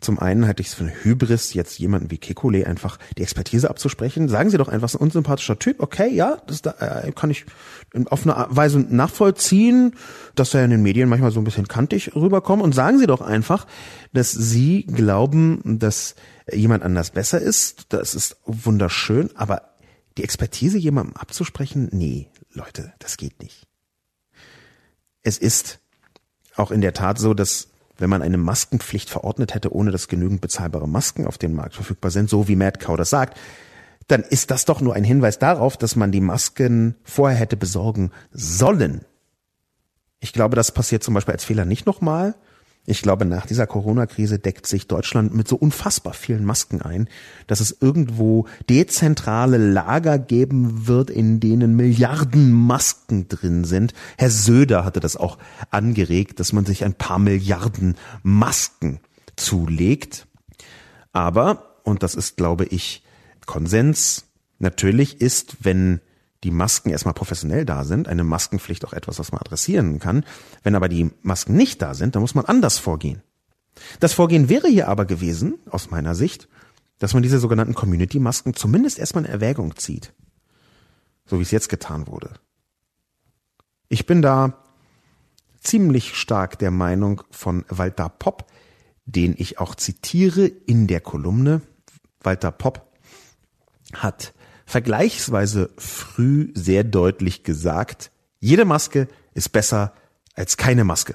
Zum einen halte ich es für eine Hybris, jetzt jemanden wie Kekulé einfach die Expertise abzusprechen. Sagen Sie doch einfach, ein unsympathischer Typ. Okay, ja, das da, äh, kann ich auf eine Weise nachvollziehen, dass er in den Medien manchmal so ein bisschen kantig rüberkommt. Und sagen Sie doch einfach, dass Sie glauben, dass jemand anders besser ist. Das ist wunderschön. Aber die Expertise jemandem abzusprechen, nee, Leute, das geht nicht. Es ist auch in der Tat so, dass wenn man eine Maskenpflicht verordnet hätte, ohne dass genügend bezahlbare Masken auf dem Markt verfügbar sind, so wie Mad Cow das sagt, dann ist das doch nur ein Hinweis darauf, dass man die Masken vorher hätte besorgen sollen. Ich glaube, das passiert zum Beispiel als Fehler nicht nochmal. Ich glaube, nach dieser Corona-Krise deckt sich Deutschland mit so unfassbar vielen Masken ein, dass es irgendwo dezentrale Lager geben wird, in denen Milliarden Masken drin sind. Herr Söder hatte das auch angeregt, dass man sich ein paar Milliarden Masken zulegt. Aber, und das ist, glaube ich, Konsens, natürlich ist, wenn die Masken erstmal professionell da sind, eine Maskenpflicht auch etwas, was man adressieren kann. Wenn aber die Masken nicht da sind, dann muss man anders vorgehen. Das Vorgehen wäre hier aber gewesen, aus meiner Sicht, dass man diese sogenannten Community-Masken zumindest erstmal in Erwägung zieht. So wie es jetzt getan wurde. Ich bin da ziemlich stark der Meinung von Walter Popp, den ich auch zitiere in der Kolumne. Walter Popp hat vergleichsweise früh sehr deutlich gesagt, jede Maske ist besser als keine Maske.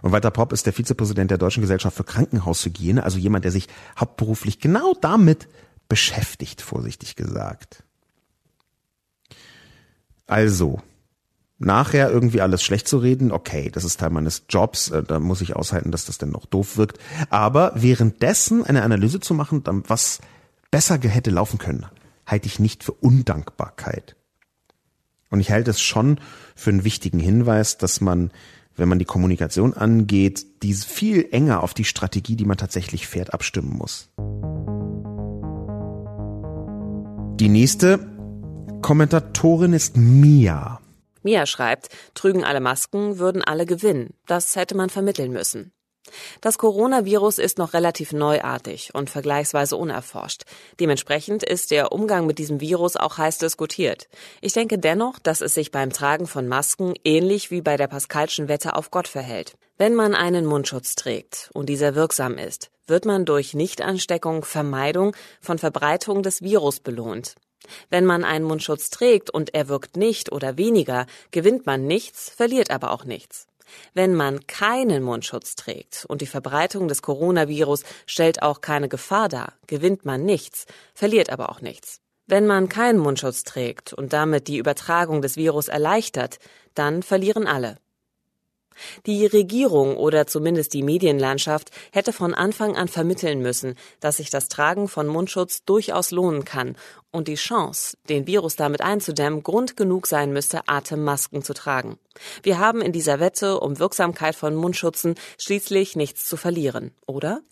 Und Walter Popp ist der Vizepräsident der Deutschen Gesellschaft für Krankenhaushygiene, also jemand, der sich hauptberuflich genau damit beschäftigt, vorsichtig gesagt. Also, nachher irgendwie alles schlecht zu reden, okay, das ist Teil meines Jobs, äh, da muss ich aushalten, dass das denn noch doof wirkt. Aber währenddessen eine Analyse zu machen, was besser hätte laufen können, halte ich nicht für Undankbarkeit. Und ich halte es schon für einen wichtigen Hinweis, dass man, wenn man die Kommunikation angeht, diese viel enger auf die Strategie, die man tatsächlich fährt, abstimmen muss. Die nächste Kommentatorin ist Mia. Mia schreibt, trügen alle Masken, würden alle gewinnen. Das hätte man vermitteln müssen. Das Coronavirus ist noch relativ neuartig und vergleichsweise unerforscht. Dementsprechend ist der Umgang mit diesem Virus auch heiß diskutiert. Ich denke dennoch, dass es sich beim Tragen von Masken ähnlich wie bei der Pascalschen Wette auf Gott verhält. Wenn man einen Mundschutz trägt und dieser wirksam ist, wird man durch Nichtansteckung, Vermeidung von Verbreitung des Virus belohnt. Wenn man einen Mundschutz trägt und er wirkt nicht oder weniger, gewinnt man nichts, verliert aber auch nichts. Wenn man keinen Mundschutz trägt und die Verbreitung des Coronavirus stellt auch keine Gefahr dar, gewinnt man nichts, verliert aber auch nichts. Wenn man keinen Mundschutz trägt und damit die Übertragung des Virus erleichtert, dann verlieren alle. Die Regierung oder zumindest die Medienlandschaft hätte von Anfang an vermitteln müssen, dass sich das Tragen von Mundschutz durchaus lohnen kann und die Chance, den Virus damit einzudämmen, Grund genug sein müsste, Atemmasken zu tragen. Wir haben in dieser Wette um Wirksamkeit von Mundschutzen schließlich nichts zu verlieren, oder?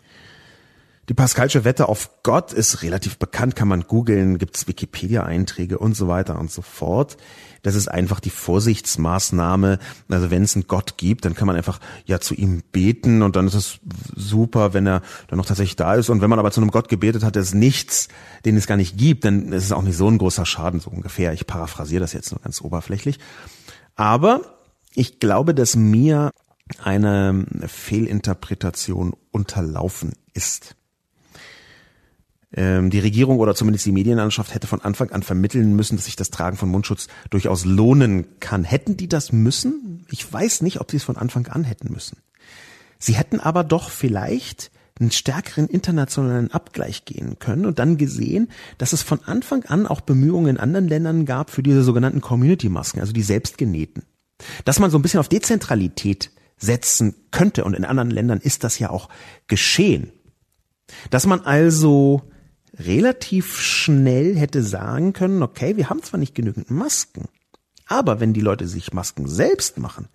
Die Pascalsche Wette auf Gott ist relativ bekannt, kann man googeln, gibt's Wikipedia-Einträge und so weiter und so fort. Das ist einfach die Vorsichtsmaßnahme. Also wenn es einen Gott gibt, dann kann man einfach ja zu ihm beten und dann ist es super, wenn er dann noch tatsächlich da ist. Und wenn man aber zu einem Gott gebetet hat, der ist nichts, den es gar nicht gibt, dann ist es auch nicht so ein großer Schaden, so ungefähr. Ich paraphrasiere das jetzt nur ganz oberflächlich. Aber ich glaube, dass mir eine Fehlinterpretation unterlaufen ist. Ähm, die Regierung oder zumindest die Medienlandschaft hätte von Anfang an vermitteln müssen, dass sich das Tragen von Mundschutz durchaus lohnen kann. Hätten die das müssen? Ich weiß nicht, ob sie es von Anfang an hätten müssen. Sie hätten aber doch vielleicht einen stärkeren internationalen Abgleich gehen können und dann gesehen, dass es von Anfang an auch Bemühungen in anderen Ländern gab für diese sogenannten Community-Masken, also die selbstgenähten. Dass man so ein bisschen auf Dezentralität setzen könnte und in anderen Ländern ist das ja auch geschehen. Dass man also relativ schnell hätte sagen können, okay, wir haben zwar nicht genügend Masken, aber wenn die Leute sich Masken selbst machen,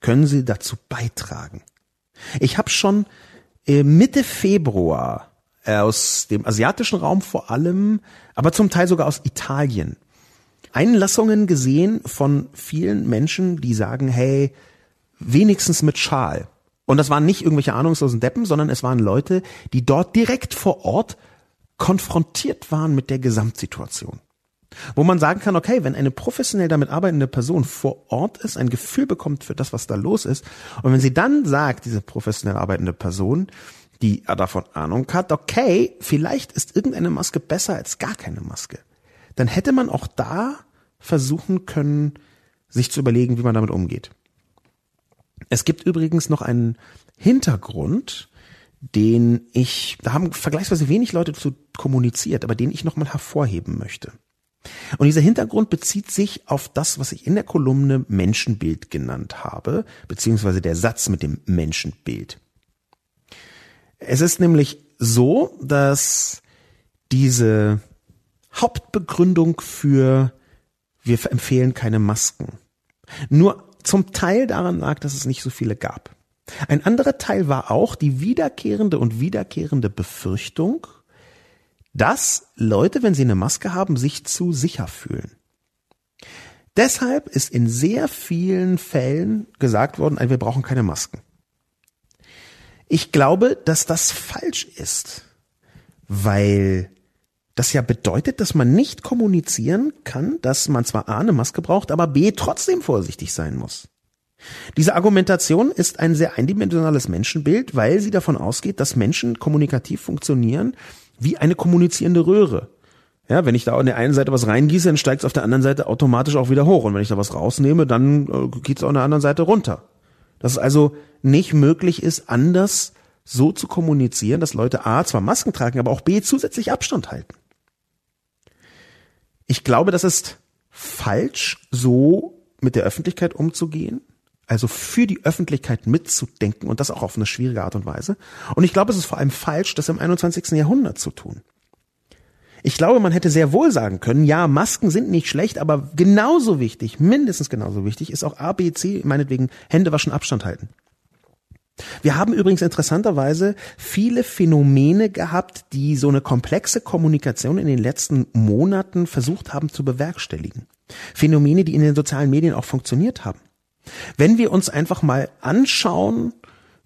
können sie dazu beitragen. Ich habe schon äh, Mitte Februar aus dem asiatischen Raum vor allem, aber zum Teil sogar aus Italien, Einlassungen gesehen von vielen Menschen, die sagen, hey, wenigstens mit Schal. Und das waren nicht irgendwelche ahnungslosen Deppen, sondern es waren Leute, die dort direkt vor Ort konfrontiert waren mit der Gesamtsituation. Wo man sagen kann, okay, wenn eine professionell damit arbeitende Person vor Ort ist, ein Gefühl bekommt für das, was da los ist, und wenn sie dann sagt, diese professionell arbeitende Person, die davon Ahnung hat, okay, vielleicht ist irgendeine Maske besser als gar keine Maske, dann hätte man auch da versuchen können, sich zu überlegen, wie man damit umgeht. Es gibt übrigens noch einen Hintergrund, den ich, da haben vergleichsweise wenig Leute zu kommuniziert, aber den ich nochmal hervorheben möchte. Und dieser Hintergrund bezieht sich auf das, was ich in der Kolumne Menschenbild genannt habe, beziehungsweise der Satz mit dem Menschenbild. Es ist nämlich so, dass diese Hauptbegründung für wir empfehlen keine Masken nur zum Teil daran lag, dass es nicht so viele gab. Ein anderer Teil war auch die wiederkehrende und wiederkehrende Befürchtung, dass Leute, wenn sie eine Maske haben, sich zu sicher fühlen. Deshalb ist in sehr vielen Fällen gesagt worden, wir brauchen keine Masken. Ich glaube, dass das falsch ist, weil das ja bedeutet, dass man nicht kommunizieren kann, dass man zwar A eine Maske braucht, aber B trotzdem vorsichtig sein muss. Diese Argumentation ist ein sehr eindimensionales Menschenbild, weil sie davon ausgeht, dass Menschen kommunikativ funktionieren wie eine kommunizierende Röhre. Ja, wenn ich da an der einen Seite was reingieße, dann steigt es auf der anderen Seite automatisch auch wieder hoch. Und wenn ich da was rausnehme, dann äh, geht es auf der anderen Seite runter. Dass es also nicht möglich ist, anders so zu kommunizieren, dass Leute A zwar Masken tragen, aber auch B zusätzlich Abstand halten. Ich glaube, das ist falsch, so mit der Öffentlichkeit umzugehen. Also für die Öffentlichkeit mitzudenken und das auch auf eine schwierige Art und Weise. Und ich glaube, es ist vor allem falsch, das im 21. Jahrhundert zu tun. Ich glaube, man hätte sehr wohl sagen können, ja, Masken sind nicht schlecht, aber genauso wichtig, mindestens genauso wichtig, ist auch A, B, C, meinetwegen Hände waschen, Abstand halten. Wir haben übrigens interessanterweise viele Phänomene gehabt, die so eine komplexe Kommunikation in den letzten Monaten versucht haben zu bewerkstelligen. Phänomene, die in den sozialen Medien auch funktioniert haben. Wenn wir uns einfach mal anschauen,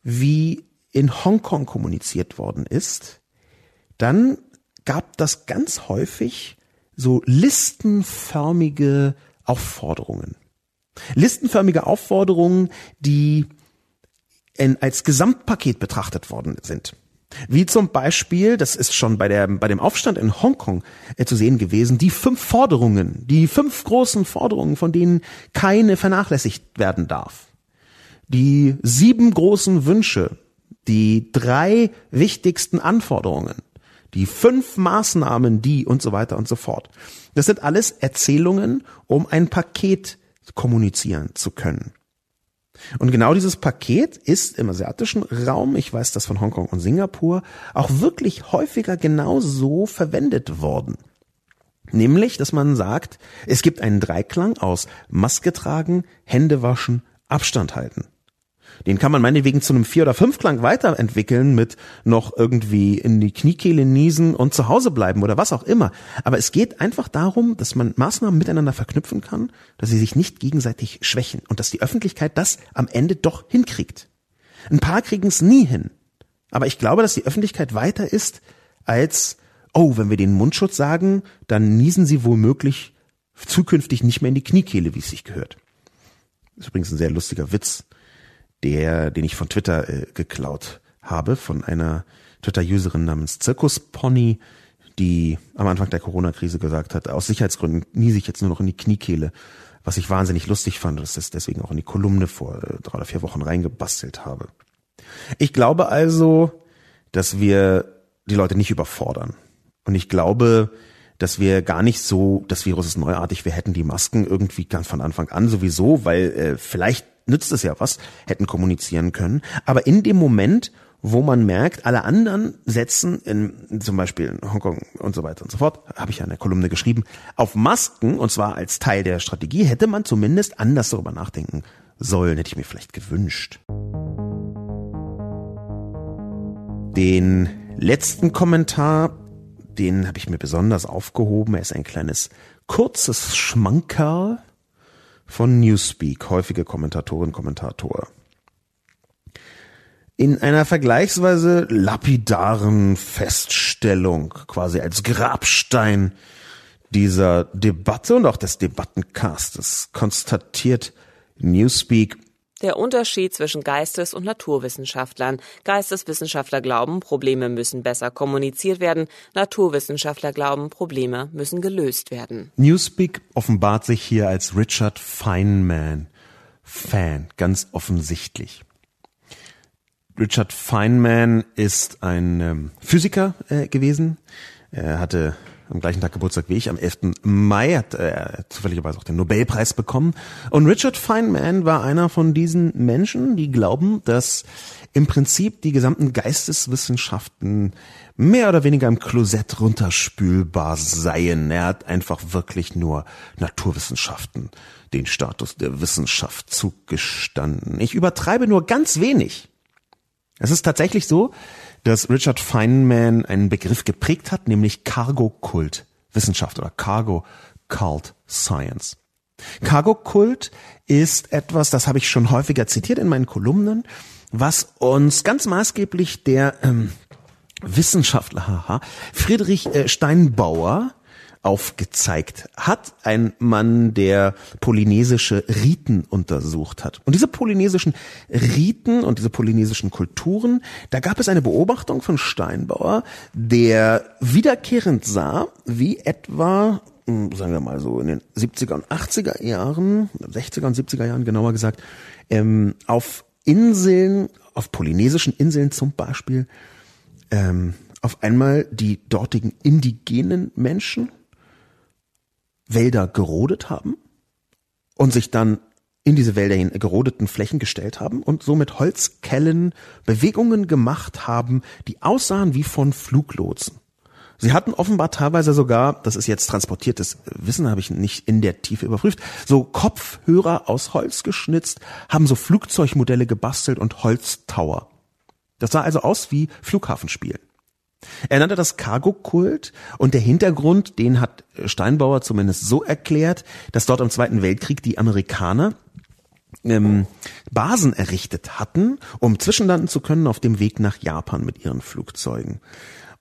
wie in Hongkong kommuniziert worden ist, dann gab das ganz häufig so listenförmige Aufforderungen. Listenförmige Aufforderungen, die in, als Gesamtpaket betrachtet worden sind. Wie zum Beispiel, das ist schon bei, der, bei dem Aufstand in Hongkong äh, zu sehen gewesen, die fünf Forderungen, die fünf großen Forderungen, von denen keine vernachlässigt werden darf. Die sieben großen Wünsche, die drei wichtigsten Anforderungen, die fünf Maßnahmen, die und so weiter und so fort. Das sind alles Erzählungen, um ein Paket kommunizieren zu können. Und genau dieses Paket ist im asiatischen Raum, ich weiß das von Hongkong und Singapur, auch wirklich häufiger genau so verwendet worden. Nämlich, dass man sagt, es gibt einen Dreiklang aus Maske tragen, Hände waschen, Abstand halten. Den kann man meinetwegen zu einem Vier- oder Fünfklang weiterentwickeln mit noch irgendwie in die Kniekehle niesen und zu Hause bleiben oder was auch immer. Aber es geht einfach darum, dass man Maßnahmen miteinander verknüpfen kann, dass sie sich nicht gegenseitig schwächen und dass die Öffentlichkeit das am Ende doch hinkriegt. Ein paar kriegen es nie hin. Aber ich glaube, dass die Öffentlichkeit weiter ist als, oh, wenn wir den Mundschutz sagen, dann niesen sie womöglich zukünftig nicht mehr in die Kniekehle, wie es sich gehört. Das ist übrigens ein sehr lustiger Witz der, den ich von Twitter äh, geklaut habe, von einer Twitter-Userin namens Zirkuspony, die am Anfang der Corona-Krise gesagt hat, aus Sicherheitsgründen niese ich jetzt nur noch in die Kniekehle, was ich wahnsinnig lustig fand, dass ich deswegen auch in die Kolumne vor äh, drei oder vier Wochen reingebastelt habe. Ich glaube also, dass wir die Leute nicht überfordern. Und ich glaube, dass wir gar nicht so, das Virus ist neuartig, wir hätten die Masken irgendwie ganz von Anfang an sowieso, weil äh, vielleicht nützt es ja was, hätten kommunizieren können. Aber in dem Moment, wo man merkt, alle anderen setzen in zum Beispiel in Hongkong und so weiter und so fort, habe ich ja in der Kolumne geschrieben, auf Masken und zwar als Teil der Strategie hätte man zumindest anders darüber nachdenken sollen, hätte ich mir vielleicht gewünscht. Den letzten Kommentar, den habe ich mir besonders aufgehoben. Er ist ein kleines kurzes Schmankerl von Newspeak, häufige Kommentatorin, Kommentator. In einer vergleichsweise lapidaren Feststellung, quasi als Grabstein dieser Debatte und auch des Debattencastes, konstatiert Newspeak, der Unterschied zwischen Geistes- und Naturwissenschaftlern. Geisteswissenschaftler glauben, Probleme müssen besser kommuniziert werden. Naturwissenschaftler glauben, Probleme müssen gelöst werden. Newspeak offenbart sich hier als Richard Feynman Fan, ganz offensichtlich. Richard Feynman ist ein ähm, Physiker äh, gewesen. Er hatte am gleichen Tag Geburtstag wie ich, am 11. Mai, hat er zufälligerweise auch den Nobelpreis bekommen. Und Richard Feynman war einer von diesen Menschen, die glauben, dass im Prinzip die gesamten Geisteswissenschaften mehr oder weniger im Klosett runterspülbar seien. Er hat einfach wirklich nur Naturwissenschaften den Status der Wissenschaft zugestanden. Ich übertreibe nur ganz wenig. Es ist tatsächlich so, dass Richard Feynman einen Begriff geprägt hat, nämlich Cargo-Kult Wissenschaft oder Cargo Cult Science. Cargo-Kult ist etwas, das habe ich schon häufiger zitiert in meinen Kolumnen, was uns ganz maßgeblich der ähm, Wissenschaftler haha, Friedrich äh, Steinbauer aufgezeigt hat. Ein Mann, der polynesische Riten untersucht hat. Und diese polynesischen Riten und diese polynesischen Kulturen, da gab es eine Beobachtung von Steinbauer, der wiederkehrend sah, wie etwa hm, sagen wir mal so in den 70er und 80er Jahren, 60er und 70er Jahren genauer gesagt, ähm, auf Inseln, auf polynesischen Inseln zum Beispiel, ähm, auf einmal die dortigen indigenen Menschen Wälder gerodet haben und sich dann in diese Wälder hin gerodeten Flächen gestellt haben und so mit Holzkellen Bewegungen gemacht haben, die aussahen wie von Fluglotsen. Sie hatten offenbar teilweise sogar, das ist jetzt transportiertes Wissen, habe ich nicht in der Tiefe überprüft, so Kopfhörer aus Holz geschnitzt, haben so Flugzeugmodelle gebastelt und Holztower. Das sah also aus wie Flughafenspiel. Er nannte das Cargo-Kult und der Hintergrund, den hat Steinbauer zumindest so erklärt, dass dort im Zweiten Weltkrieg die Amerikaner ähm, Basen errichtet hatten, um zwischenlanden zu können auf dem Weg nach Japan mit ihren Flugzeugen.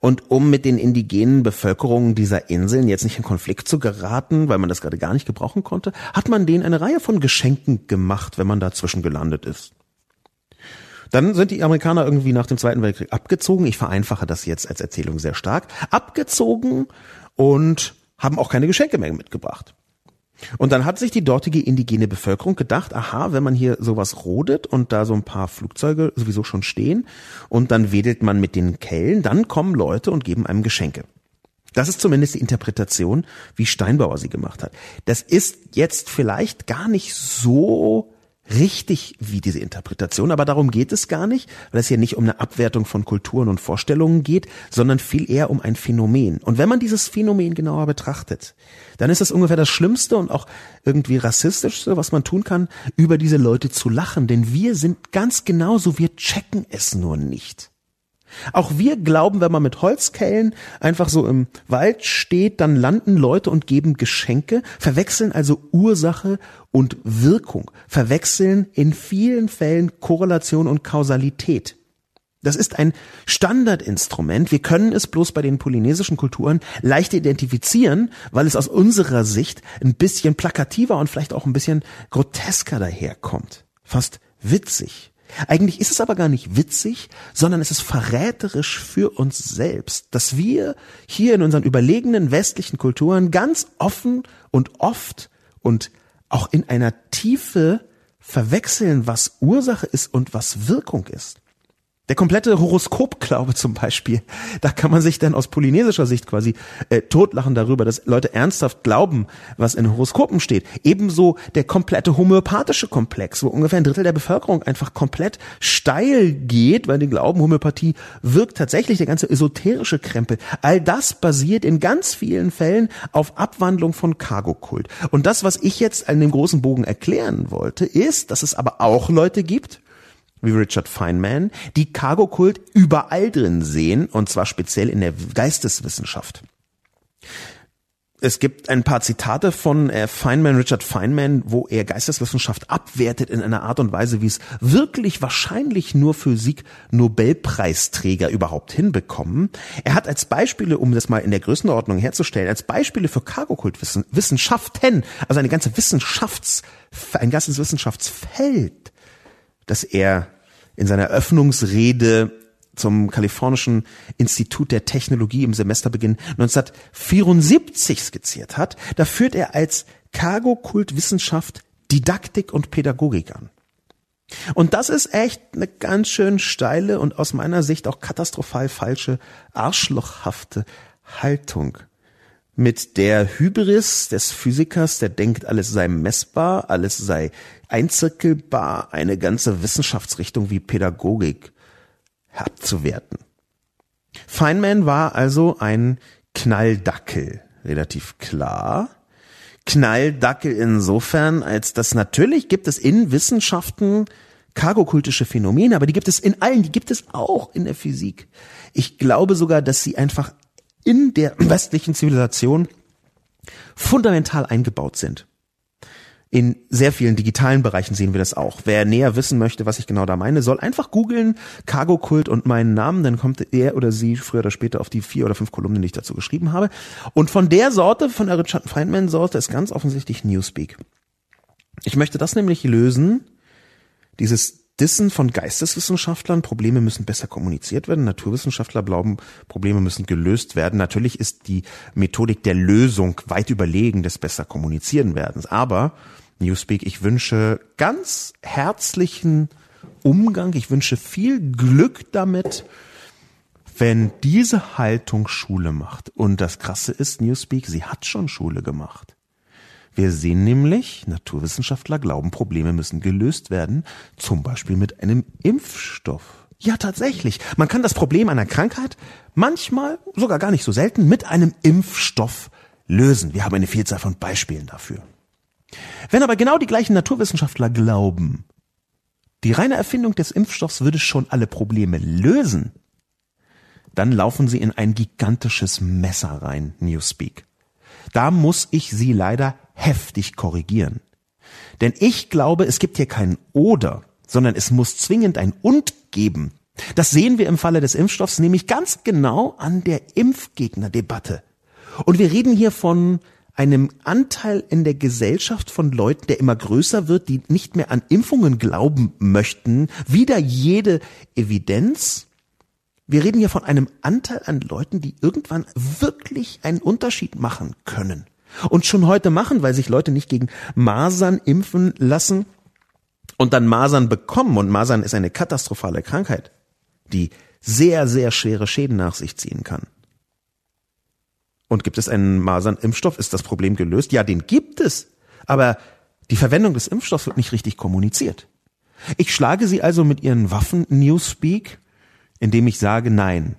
Und um mit den indigenen Bevölkerungen dieser Inseln jetzt nicht in Konflikt zu geraten, weil man das gerade gar nicht gebrauchen konnte, hat man denen eine Reihe von Geschenken gemacht, wenn man dazwischen gelandet ist. Dann sind die Amerikaner irgendwie nach dem Zweiten Weltkrieg abgezogen. Ich vereinfache das jetzt als Erzählung sehr stark. Abgezogen und haben auch keine Geschenke mehr mitgebracht. Und dann hat sich die dortige indigene Bevölkerung gedacht, aha, wenn man hier sowas rodet und da so ein paar Flugzeuge sowieso schon stehen und dann wedelt man mit den Kellen, dann kommen Leute und geben einem Geschenke. Das ist zumindest die Interpretation, wie Steinbauer sie gemacht hat. Das ist jetzt vielleicht gar nicht so richtig wie diese Interpretation, aber darum geht es gar nicht, weil es hier nicht um eine Abwertung von Kulturen und Vorstellungen geht, sondern viel eher um ein Phänomen. Und wenn man dieses Phänomen genauer betrachtet, dann ist es ungefähr das Schlimmste und auch irgendwie rassistischste, was man tun kann, über diese Leute zu lachen, denn wir sind ganz genauso, wir checken es nur nicht. Auch wir glauben, wenn man mit Holzkellen einfach so im Wald steht, dann landen Leute und geben Geschenke, verwechseln also Ursache und Wirkung, verwechseln in vielen Fällen Korrelation und Kausalität. Das ist ein Standardinstrument. Wir können es bloß bei den polynesischen Kulturen leicht identifizieren, weil es aus unserer Sicht ein bisschen plakativer und vielleicht auch ein bisschen grotesker daherkommt. Fast witzig. Eigentlich ist es aber gar nicht witzig, sondern es ist verräterisch für uns selbst, dass wir hier in unseren überlegenen westlichen Kulturen ganz offen und oft und auch in einer Tiefe verwechseln, was Ursache ist und was Wirkung ist. Der komplette Horoskopglaube zum Beispiel, da kann man sich dann aus polynesischer Sicht quasi äh, totlachen darüber, dass Leute ernsthaft glauben, was in Horoskopen steht. Ebenso der komplette homöopathische Komplex, wo ungefähr ein Drittel der Bevölkerung einfach komplett steil geht, weil die glauben, Homöopathie wirkt tatsächlich, der ganze esoterische Krempel. All das basiert in ganz vielen Fällen auf Abwandlung von Cargokult. Und das, was ich jetzt an dem großen Bogen erklären wollte, ist, dass es aber auch Leute gibt, wie Richard Feynman, die Cargo-Kult überall drin sehen, und zwar speziell in der Geisteswissenschaft. Es gibt ein paar Zitate von äh, Feynman, Richard Feynman, wo er Geisteswissenschaft abwertet in einer Art und Weise, wie es wirklich wahrscheinlich nur Physik-Nobelpreisträger überhaupt hinbekommen. Er hat als Beispiele, um das mal in der Größenordnung herzustellen, als Beispiele für Cargo-Kult-Wissenschaften, also eine ganze Wissenschafts, ein ganzes Wissenschaftsfeld dass er in seiner Eröffnungsrede zum Kalifornischen Institut der Technologie im Semesterbeginn 1974 skizziert hat, da führt er als Cargo-Kult Wissenschaft Didaktik und Pädagogik an. Und das ist echt eine ganz schön steile und aus meiner Sicht auch katastrophal falsche, arschlochhafte Haltung mit der Hybris des Physikers, der denkt, alles sei messbar, alles sei einzirkelbar, eine ganze Wissenschaftsrichtung wie Pädagogik abzuwerten. Feynman war also ein Knalldackel, relativ klar. Knalldackel insofern, als dass natürlich gibt es in Wissenschaften kargokultische Phänomene, aber die gibt es in allen, die gibt es auch in der Physik. Ich glaube sogar, dass sie einfach in der westlichen Zivilisation fundamental eingebaut sind. In sehr vielen digitalen Bereichen sehen wir das auch. Wer näher wissen möchte, was ich genau da meine, soll einfach googeln Cargo-Kult und meinen Namen, dann kommt er oder sie früher oder später auf die vier oder fünf Kolumnen, die ich dazu geschrieben habe. Und von der Sorte, von der Richard Feynman-Sorte, ist ganz offensichtlich Newspeak. Ich möchte das nämlich lösen, dieses Dissen von Geisteswissenschaftlern, Probleme müssen besser kommuniziert werden. Naturwissenschaftler glauben, Probleme müssen gelöst werden. Natürlich ist die Methodik der Lösung weit überlegen des besser kommunizieren werdens. Aber, Newspeak, ich wünsche ganz herzlichen Umgang, ich wünsche viel Glück damit, wenn diese Haltung Schule macht. Und das Krasse ist, Newspeak, sie hat schon Schule gemacht. Wir sehen nämlich, Naturwissenschaftler glauben, Probleme müssen gelöst werden, zum Beispiel mit einem Impfstoff. Ja, tatsächlich. Man kann das Problem einer Krankheit manchmal, sogar gar nicht so selten, mit einem Impfstoff lösen. Wir haben eine Vielzahl von Beispielen dafür. Wenn aber genau die gleichen Naturwissenschaftler glauben, die reine Erfindung des Impfstoffs würde schon alle Probleme lösen, dann laufen sie in ein gigantisches Messer rein, Newspeak. Da muss ich Sie leider heftig korrigieren. Denn ich glaube, es gibt hier kein Oder, sondern es muss zwingend ein Und geben. Das sehen wir im Falle des Impfstoffs nämlich ganz genau an der Impfgegnerdebatte. Und wir reden hier von einem Anteil in der Gesellschaft von Leuten, der immer größer wird, die nicht mehr an Impfungen glauben möchten, wieder jede Evidenz. Wir reden hier von einem Anteil an Leuten, die irgendwann wirklich einen Unterschied machen können. Und schon heute machen, weil sich Leute nicht gegen Masern impfen lassen und dann Masern bekommen. Und Masern ist eine katastrophale Krankheit, die sehr, sehr schwere Schäden nach sich ziehen kann. Und gibt es einen Masernimpfstoff? Ist das Problem gelöst? Ja, den gibt es. Aber die Verwendung des Impfstoffs wird nicht richtig kommuniziert. Ich schlage Sie also mit Ihren Waffen Newspeak, indem ich sage, nein,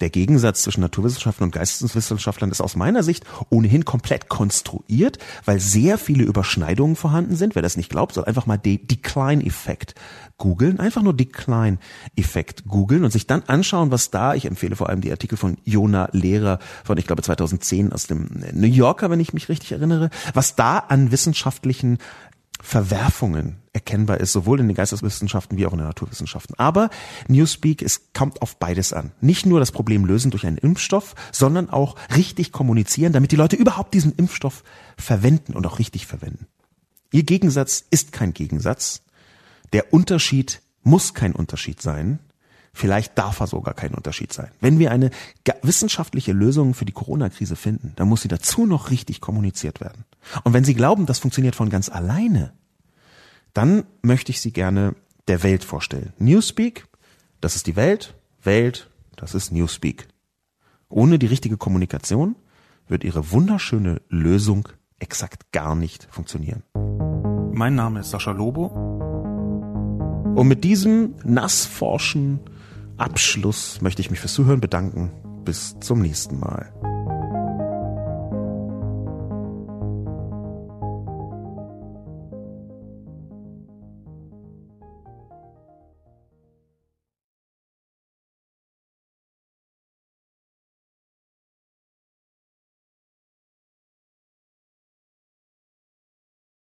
der Gegensatz zwischen Naturwissenschaften und Geisteswissenschaftlern ist aus meiner Sicht ohnehin komplett konstruiert, weil sehr viele Überschneidungen vorhanden sind. Wer das nicht glaubt, soll einfach mal den Decline-Effekt googeln. Einfach nur Decline-Effekt googeln und sich dann anschauen, was da, ich empfehle vor allem die Artikel von Jona Lehrer von, ich glaube, 2010 aus dem New Yorker, wenn ich mich richtig erinnere, was da an wissenschaftlichen Verwerfungen erkennbar ist, sowohl in den Geisteswissenschaften wie auch in den Naturwissenschaften. Aber Newspeak, es kommt auf beides an. Nicht nur das Problem lösen durch einen Impfstoff, sondern auch richtig kommunizieren, damit die Leute überhaupt diesen Impfstoff verwenden und auch richtig verwenden. Ihr Gegensatz ist kein Gegensatz. Der Unterschied muss kein Unterschied sein. Vielleicht darf er sogar kein Unterschied sein. Wenn wir eine wissenschaftliche Lösung für die Corona-Krise finden, dann muss sie dazu noch richtig kommuniziert werden. Und wenn Sie glauben, das funktioniert von ganz alleine, dann möchte ich Sie gerne der Welt vorstellen. Newspeak, das ist die Welt, Welt, das ist Newspeak. Ohne die richtige Kommunikation wird Ihre wunderschöne Lösung exakt gar nicht funktionieren. Mein Name ist Sascha Lobo. Und mit diesem nassforschen Abschluss möchte ich mich fürs Zuhören bedanken. Bis zum nächsten Mal.